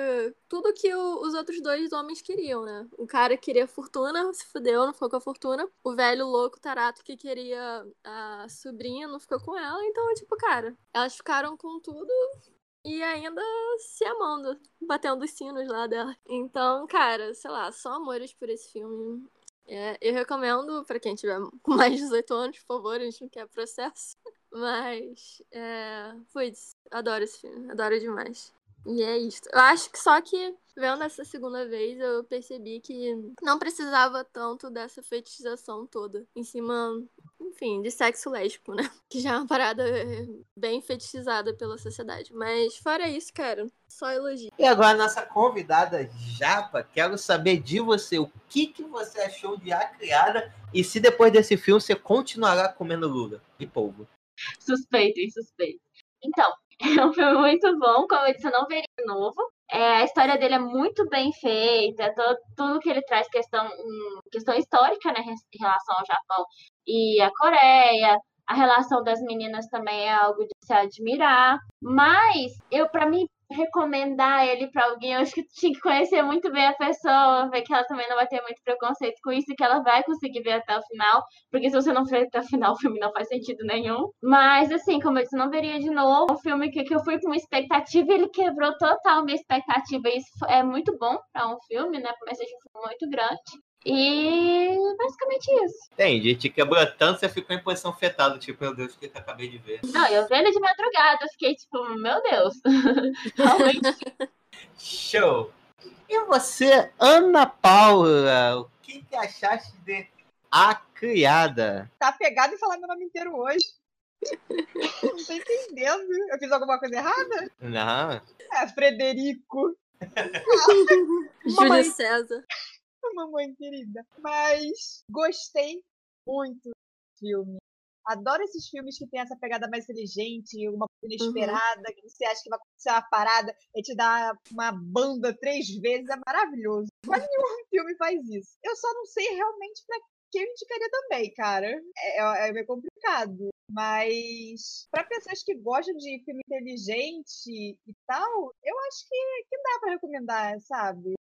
tudo que o- os outros dois homens queriam, né? O cara queria fortuna, se fudeu, não ficou com a fortuna. O velho louco tarato que queria a sobrinha não ficou com ela. Então, tipo, cara, elas ficaram com tudo e ainda se amando, batendo os sinos lá dela. Então, cara, sei lá, só amores por esse filme. É, eu recomendo pra quem tiver com mais de 18 anos, por favor, a gente não quer processo. Mas, é, putz, adoro esse filme, adoro demais. E é isso. Eu acho que só que, vendo essa segunda vez, eu percebi que não precisava tanto dessa fetichização toda em cima, enfim, de sexo lésbico, né? Que já é uma parada bem fetichizada pela sociedade. Mas, fora isso, cara, só elogio. E agora, nossa convidada Japa, quero saber de você o que, que você achou de A Criada e se depois desse filme você continuará comendo Lula e polvo. Suspeito, suspeito. Então, é um filme muito bom, como eu disse, eu não veria de novo. É, a história dele é muito bem feita, to- tudo que ele traz questão, hum, questão histórica, né, em relação ao Japão e à Coreia. A relação das meninas também é algo de se admirar. Mas eu, para mim, recomendar ele pra alguém, eu acho que tinha que conhecer muito bem a pessoa, ver que ela também não vai ter muito preconceito com isso que ela vai conseguir ver até o final. Porque se você não ver até o final, o filme não faz sentido nenhum. Mas, assim, como eu disse, não veria de novo. Um filme que, que eu fui com uma expectativa e ele quebrou total minha expectativa. E isso é muito bom pra um filme, né? Por mais que seja um filme muito grande. E basicamente isso. Entendi, te quebrou tanto, você ficou em posição fetal, do tipo, meu Deus, o que eu acabei de ver? Não, eu vi ele de madrugada, eu fiquei tipo, meu Deus. Realmente. Show! E você, Ana Paula, o que, que achaste de A Criada? Tá pegado em falar meu nome inteiro hoje. Não tô entendendo. Eu fiz alguma coisa errada? Não, É, Frederico. Júlio. César. mamãe querida. Mas gostei muito do filme. Adoro esses filmes que tem essa pegada mais inteligente, uma coisa inesperada, que você acha que vai acontecer uma parada e te dá uma banda três vezes, é maravilhoso. Quase nenhum filme faz isso. Eu só não sei realmente pra que eu indicaria também, cara. É, é, é meio complicado. Mas para pessoas que gostam de filme inteligente e tal, eu acho que, que dá para recomendar, sabe?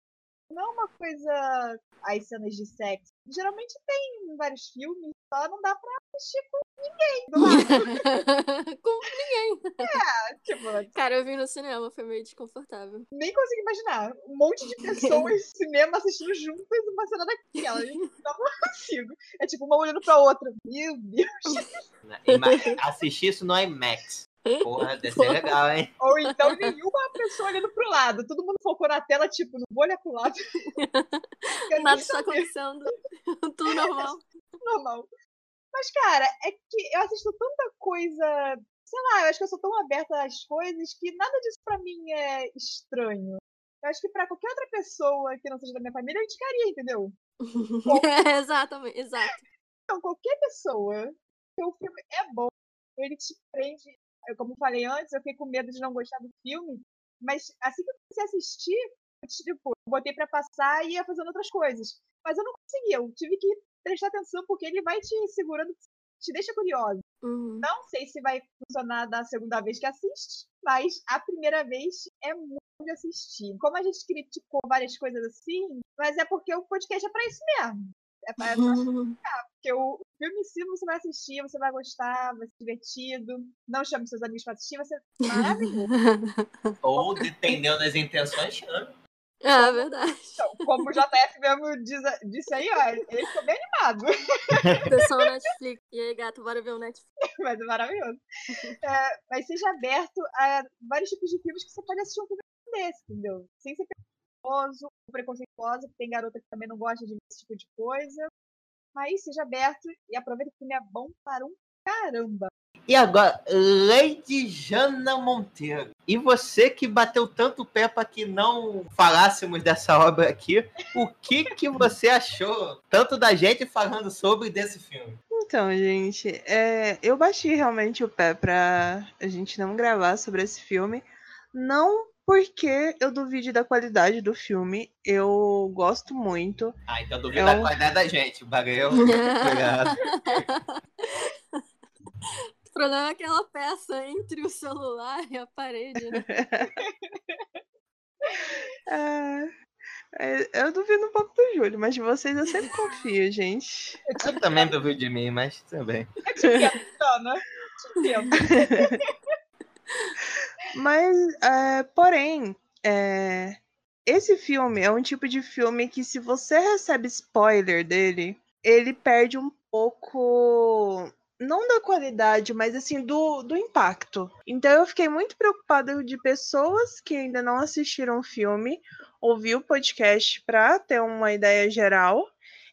Não é uma coisa. As cenas de sexo. Geralmente tem em vários filmes, só não dá pra assistir com ninguém do lado. Com ninguém. É, tipo, Cara, eu vi no cinema, foi meio desconfortável. nem consigo imaginar. Um monte de pessoas no cinema assistindo juntas uma cena daquela. Não consigo. É tipo uma olhando pra outra. Meu Deus. Assistir isso no IMAX. Porra, deve ser legal, hein? Ou então nenhuma pessoa olhando pro lado. Todo mundo focou na tela, tipo, não vou olhar pro lado. Nada está acontecendo. Tudo normal. normal. Mas, cara, é que eu assisto tanta coisa. Sei lá, eu acho que eu sou tão aberta às coisas que nada disso pra mim é estranho. Eu acho que pra qualquer outra pessoa que não seja da minha família, eu indicaria, entendeu? Exatamente, exato. Então, qualquer pessoa, se o filme é bom, ele te prende. Eu, como falei antes, eu fiquei com medo de não gostar do filme, mas assim que eu comecei a assistir, eu, tipo, botei pra passar e ia fazendo outras coisas. Mas eu não conseguia, eu tive que prestar atenção porque ele vai te segurando, te deixa curiosa. Uhum. Não sei se vai funcionar da segunda vez que assiste, mas a primeira vez é muito de assistir. Como a gente criticou várias coisas assim, mas é porque o podcast é pra isso mesmo. É pra, pra porque o filme em si você vai assistir, você vai gostar, vai ser divertido. Não chame seus amigos pra assistir, vai ser maravilhoso. Ou, dependendo das intenções, chame. É verdade. Então, como o JF mesmo diz, disse aí, ó, ele ficou bem animado. Pessoal Netflix. E aí, gato, bora ver o Netflix. mas é maravilhoso. É, mas seja aberto a vários tipos de filmes que você pode assistir um filme desse, entendeu? Sem ser preconceituoso, ou preconceituosa, porque tem garota que também não gosta de ver esse tipo de coisa. Mas seja aberto e aproveita que o filme é bom para um caramba. E agora, Lady Jana Monteiro. E você que bateu tanto o pé para que não falássemos dessa obra aqui, o que que você achou tanto da gente falando sobre desse filme? Então, gente, é, eu baixei realmente o pé pra a gente não gravar sobre esse filme. Não porque eu duvide da qualidade do filme, eu gosto muito. Ah, então duvida É da um- qualidade da gente. Valeu. Obrigado. O problema é aquela peça entre o celular e a parede, né? É, é, eu duvido um pouco do Júlio, mas de vocês eu sempre confio, gente. Eu também duvido de mim, mas também. Eu te entendo, Ana. Te entendo. Mas, é, porém, é, esse filme é um tipo de filme que, se você recebe spoiler dele, ele perde um pouco. Não da qualidade, mas assim, do, do impacto. Então eu fiquei muito preocupada de pessoas que ainda não assistiram o filme, ouvir o podcast pra ter uma ideia geral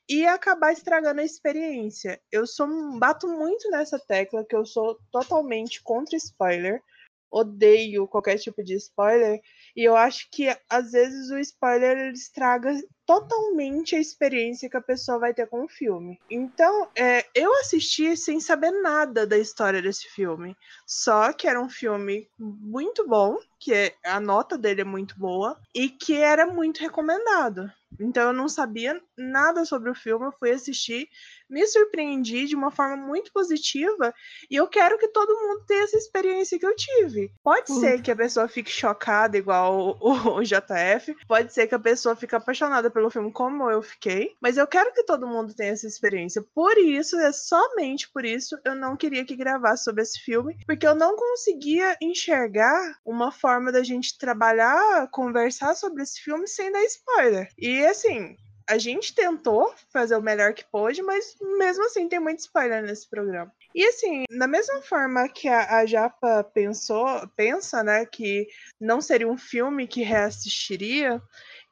e acabar estragando a experiência. Eu sou bato muito nessa tecla que eu sou totalmente contra spoiler odeio qualquer tipo de spoiler. E eu acho que às vezes o spoiler ele estraga totalmente a experiência que a pessoa vai ter com o filme. Então, é, eu assisti sem saber nada da história desse filme. Só que era um filme muito bom, que é- a nota dele é muito boa, e que era muito recomendado. Então eu não sabia nada sobre o filme, eu fui assistir, me surpreendi de uma forma muito positiva e eu quero que todo mundo tenha essa experiência que eu tive. Pode Uhum. ser que a pessoa fique chocada, igual o, o JF. Pode ser que a pessoa fique apaixonada pelo filme, como eu fiquei. Mas eu quero que todo mundo tenha essa experiência. Por isso, é somente por isso, eu não queria que gravasse sobre esse filme. Porque eu não conseguia enxergar uma forma da gente trabalhar, conversar sobre esse filme sem dar spoiler. E assim, a gente tentou fazer o melhor que pôde, mas mesmo assim tem muito spoiler nesse programa. E assim, da mesma forma que a, a Japa pensou, pensa, né, que não seria um filme que reassistiria,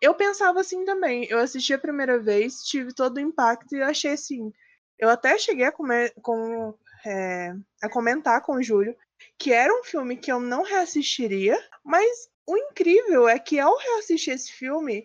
eu pensava assim também. Eu assisti a primeira vez, tive todo o impacto e achei assim. Eu até cheguei a, comer, com, é, a comentar com o Júlio que era um filme que eu não reassistiria, mas o incrível é que ao reassistir esse filme,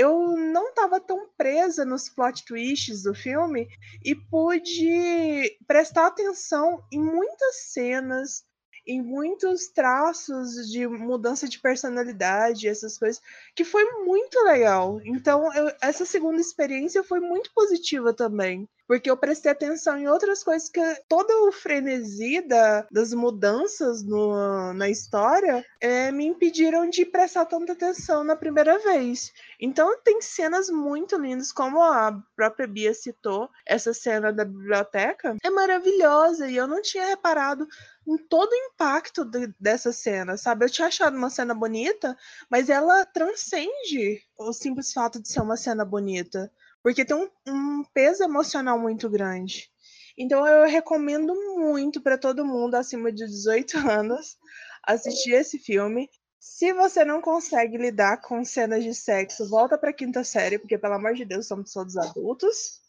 eu não estava tão presa nos plot twists do filme e pude prestar atenção em muitas cenas, em muitos traços de mudança de personalidade, essas coisas, que foi muito legal. Então, eu, essa segunda experiência foi muito positiva também. Porque eu prestei atenção em outras coisas que todo o frenesi da, das mudanças no, na história é, me impediram de prestar tanta atenção na primeira vez. Então tem cenas muito lindas, como a própria Bia citou, essa cena da biblioteca é maravilhosa e eu não tinha reparado em todo o impacto de, dessa cena, sabe? Eu tinha achado uma cena bonita, mas ela transcende o simples fato de ser uma cena bonita, porque tem um, um peso emocional muito grande. Então eu recomendo muito para todo mundo acima de 18 anos assistir esse filme. Se você não consegue lidar com cenas de sexo, volta para quinta série, porque pelo amor de Deus, somos todos adultos.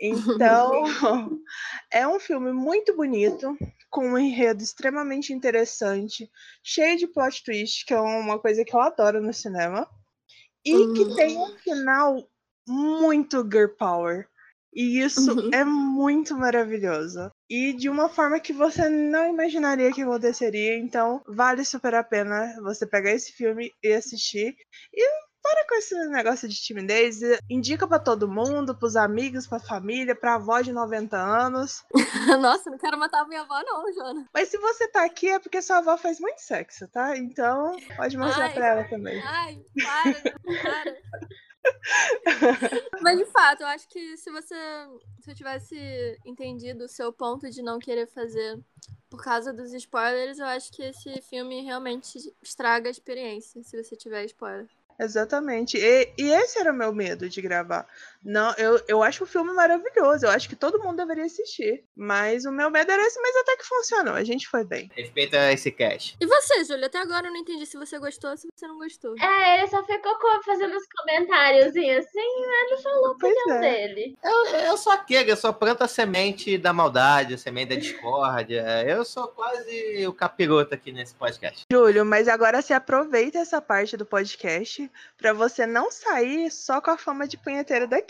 Então, é um filme muito bonito, com um enredo extremamente interessante, cheio de plot twist, que é uma coisa que eu adoro no cinema, e Uhum. que tem um final muito girl power. E isso Uhum. é muito maravilhoso. E de uma forma que você não imaginaria que aconteceria. Então, vale super a pena você pegar esse filme e assistir. E para com esse negócio de timidez. Indica pra todo mundo, pros amigos, pra família, pra avó de 90 anos. Nossa, não quero matar a minha avó, não, Jona. Mas se você tá aqui é porque sua avó faz muito sexo, tá? Então, pode mostrar Ai. pra ela também. Ai, para, para. Mas de fato, eu acho que se você. Se eu tivesse entendido o seu ponto de não querer fazer por causa dos spoilers, eu acho que esse filme realmente estraga a experiência, se você tiver spoiler. Exatamente. E, e esse era o meu medo de gravar. Não, eu, eu acho o filme maravilhoso. Eu acho que todo mundo deveria assistir. Mas o meu medo era esse, mas até que funcionou. A gente foi bem. Respeita esse cast. E você, Júlia? Até agora eu não entendi se você gostou ou se você não gostou. É, ele só ficou co- fazendo os comentários assim? Não falou Pois opinião é. dele. Eu, eu sou aquele, eu sou planta semente da maldade, semente da discórdia. Eu sou quase o capiroto aqui nesse podcast. Júlio, mas agora você aproveita essa parte do podcast pra você não sair só com a fama de punheteira daqui.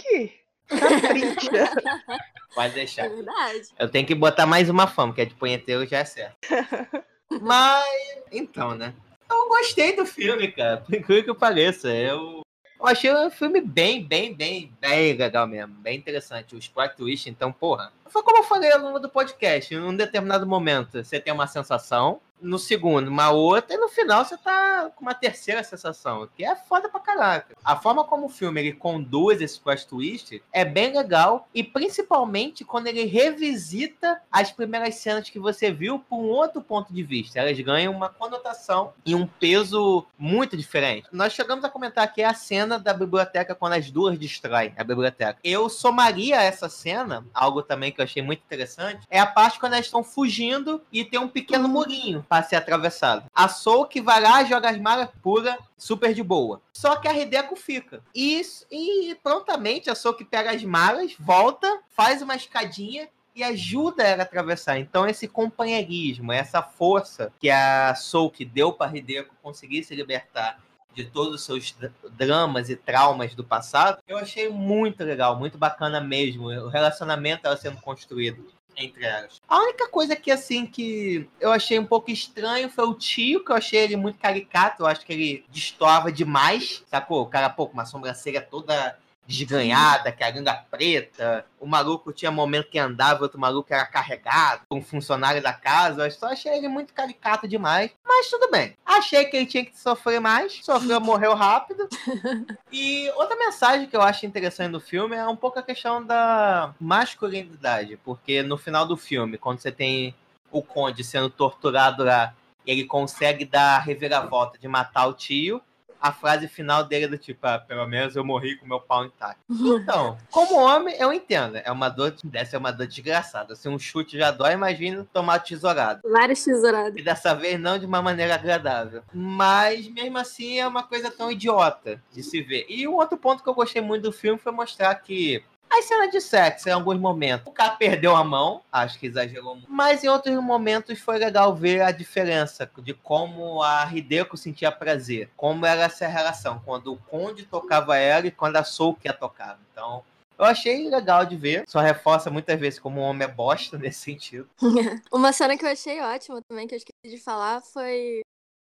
Capricha. Pode É deixar. verdade. Eu tenho que botar mais uma fama, que é de punheteiro já é certo. Mas, então, né? Eu gostei do filme, cara. Por incrível que pareça. Eu, eu achei o filme bem, bem, bem, bem legal mesmo. Bem interessante. Os plot twist, então, porra. Foi como eu falei ao longo do podcast. Em um determinado momento, você tem uma sensação. No segundo, uma outra. E no final, você tá com uma terceira sensação. Que é foda pra caraca. A forma como o filme ele conduz esse plot twist é bem legal. E principalmente quando ele revisita as primeiras cenas que você viu por um outro ponto de vista. Elas ganham uma conotação e um peso muito diferente. Nós chegamos a comentar aqui a cena da biblioteca quando as duas destroem a biblioteca. Eu somaria essa cena, algo também que eu achei muito interessante, é a parte quando elas estão fugindo e tem um pequeno murinho para ser atravessado. A Soul vai lá, joga as malas pura, super de boa. Só que a Hideko fica. E, isso- e prontamente a Soul pega as malas, volta, faz uma escadinha e ajuda ela a atravessar. Então, esse companheirismo, essa força que a Souk deu para Hideko conseguir se libertar de todos os seus dra- dramas e traumas do passado, eu achei muito legal, muito bacana mesmo. O relacionamento ela sendo construído entre elas. A única coisa que, assim, que eu achei um pouco estranho foi o tio, que eu achei ele muito caricato. Eu acho que ele destoava demais, sacou? O cara, pô, com uma sobrancelha toda desganhada, que é a ganga preta. O maluco tinha momento que andava, outro maluco era carregado, um funcionário da casa. Eu só achei ele muito caricato demais. Mas tudo bem. Achei que ele tinha que sofrer mais. Sofreu, morreu rápido. E outra mensagem que eu acho interessante do filme é um pouco a questão da masculinidade. Porque no final do filme, quando você tem o Conde sendo torturado lá, ele consegue dar a reviravolta de matar o tio. A frase final dele é do tipo, ah, pelo menos eu morri com meu pau intacto. Então, como homem, eu entendo. É uma dor, deve ser uma dor desgraçada. Se um chute já dói, imagina tomar tesourado. Várias tesouradas. E dessa vez não de uma maneira agradável. Mas mesmo assim é uma coisa tão idiota de se ver. E um outro ponto que eu gostei muito do filme foi mostrar que As cenas de sexo, em alguns momentos, o cara perdeu a mão, acho que exagerou muito. Mas em outros momentos foi legal ver a diferença de como a Hideko sentia prazer, como era essa relação, quando o Conde tocava ela e quando a Soukia tocava. Então, eu achei legal de ver. Só reforça muitas vezes como um homem é bosta nesse sentido. Uma cena que eu achei ótima também, que eu esqueci de falar, foi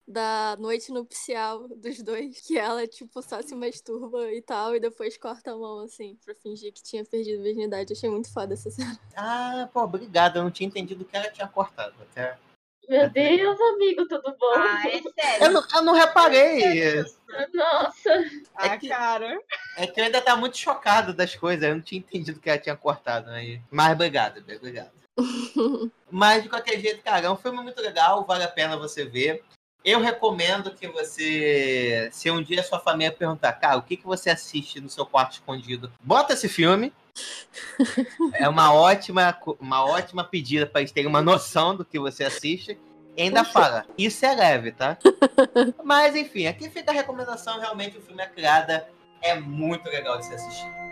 da noite nupcial dos dois, que ela, tipo, só se masturba e tal, e depois corta a mão, assim, pra fingir que tinha perdido a virgindade. Achei muito foda essa cena. Ah, pô, obrigado. Eu não tinha entendido que ela tinha cortado. Até... Meu Deus, amigo, tudo bom? Ah, é Eu sério. não, eu não reparei. Nossa. Ah, que- cara. É que eu ainda tá muito chocado das coisas. Eu não tinha entendido que ela tinha cortado. Aí. Mas obrigado, obrigado. Mas de qualquer jeito, cara, é um filme muito legal, vale a pena você ver. Eu recomendo que você, se um dia sua família perguntar, cara, o que, que você assiste no seu quarto escondido? Bota esse filme. É uma ótima, uma ótima pedida para eles terem uma noção do que você assiste. E ainda fala, isso é leve, tá? Mas enfim, aqui fica a recomendação. Realmente, o filme A Criada é muito legal de se assistir.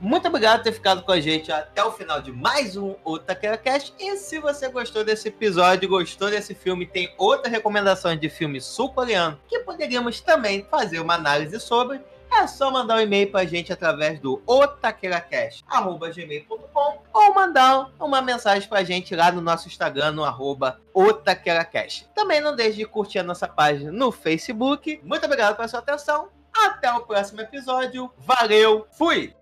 Muito obrigado por ter ficado com a gente até o final de mais um Otaquera Cast. E se você gostou desse episódio, gostou desse filme, tem outras recomendações de filme sul-coreano que poderíamos também fazer uma análise sobre, é só mandar um e-mail pra gente através do otaqueracast.gmail.com ou mandar uma mensagem pra gente lá no nosso Instagram, no arroba. Também não deixe de curtir a nossa página no Facebook. Muito obrigado pela sua atenção. Até o próximo episódio. Valeu, fui!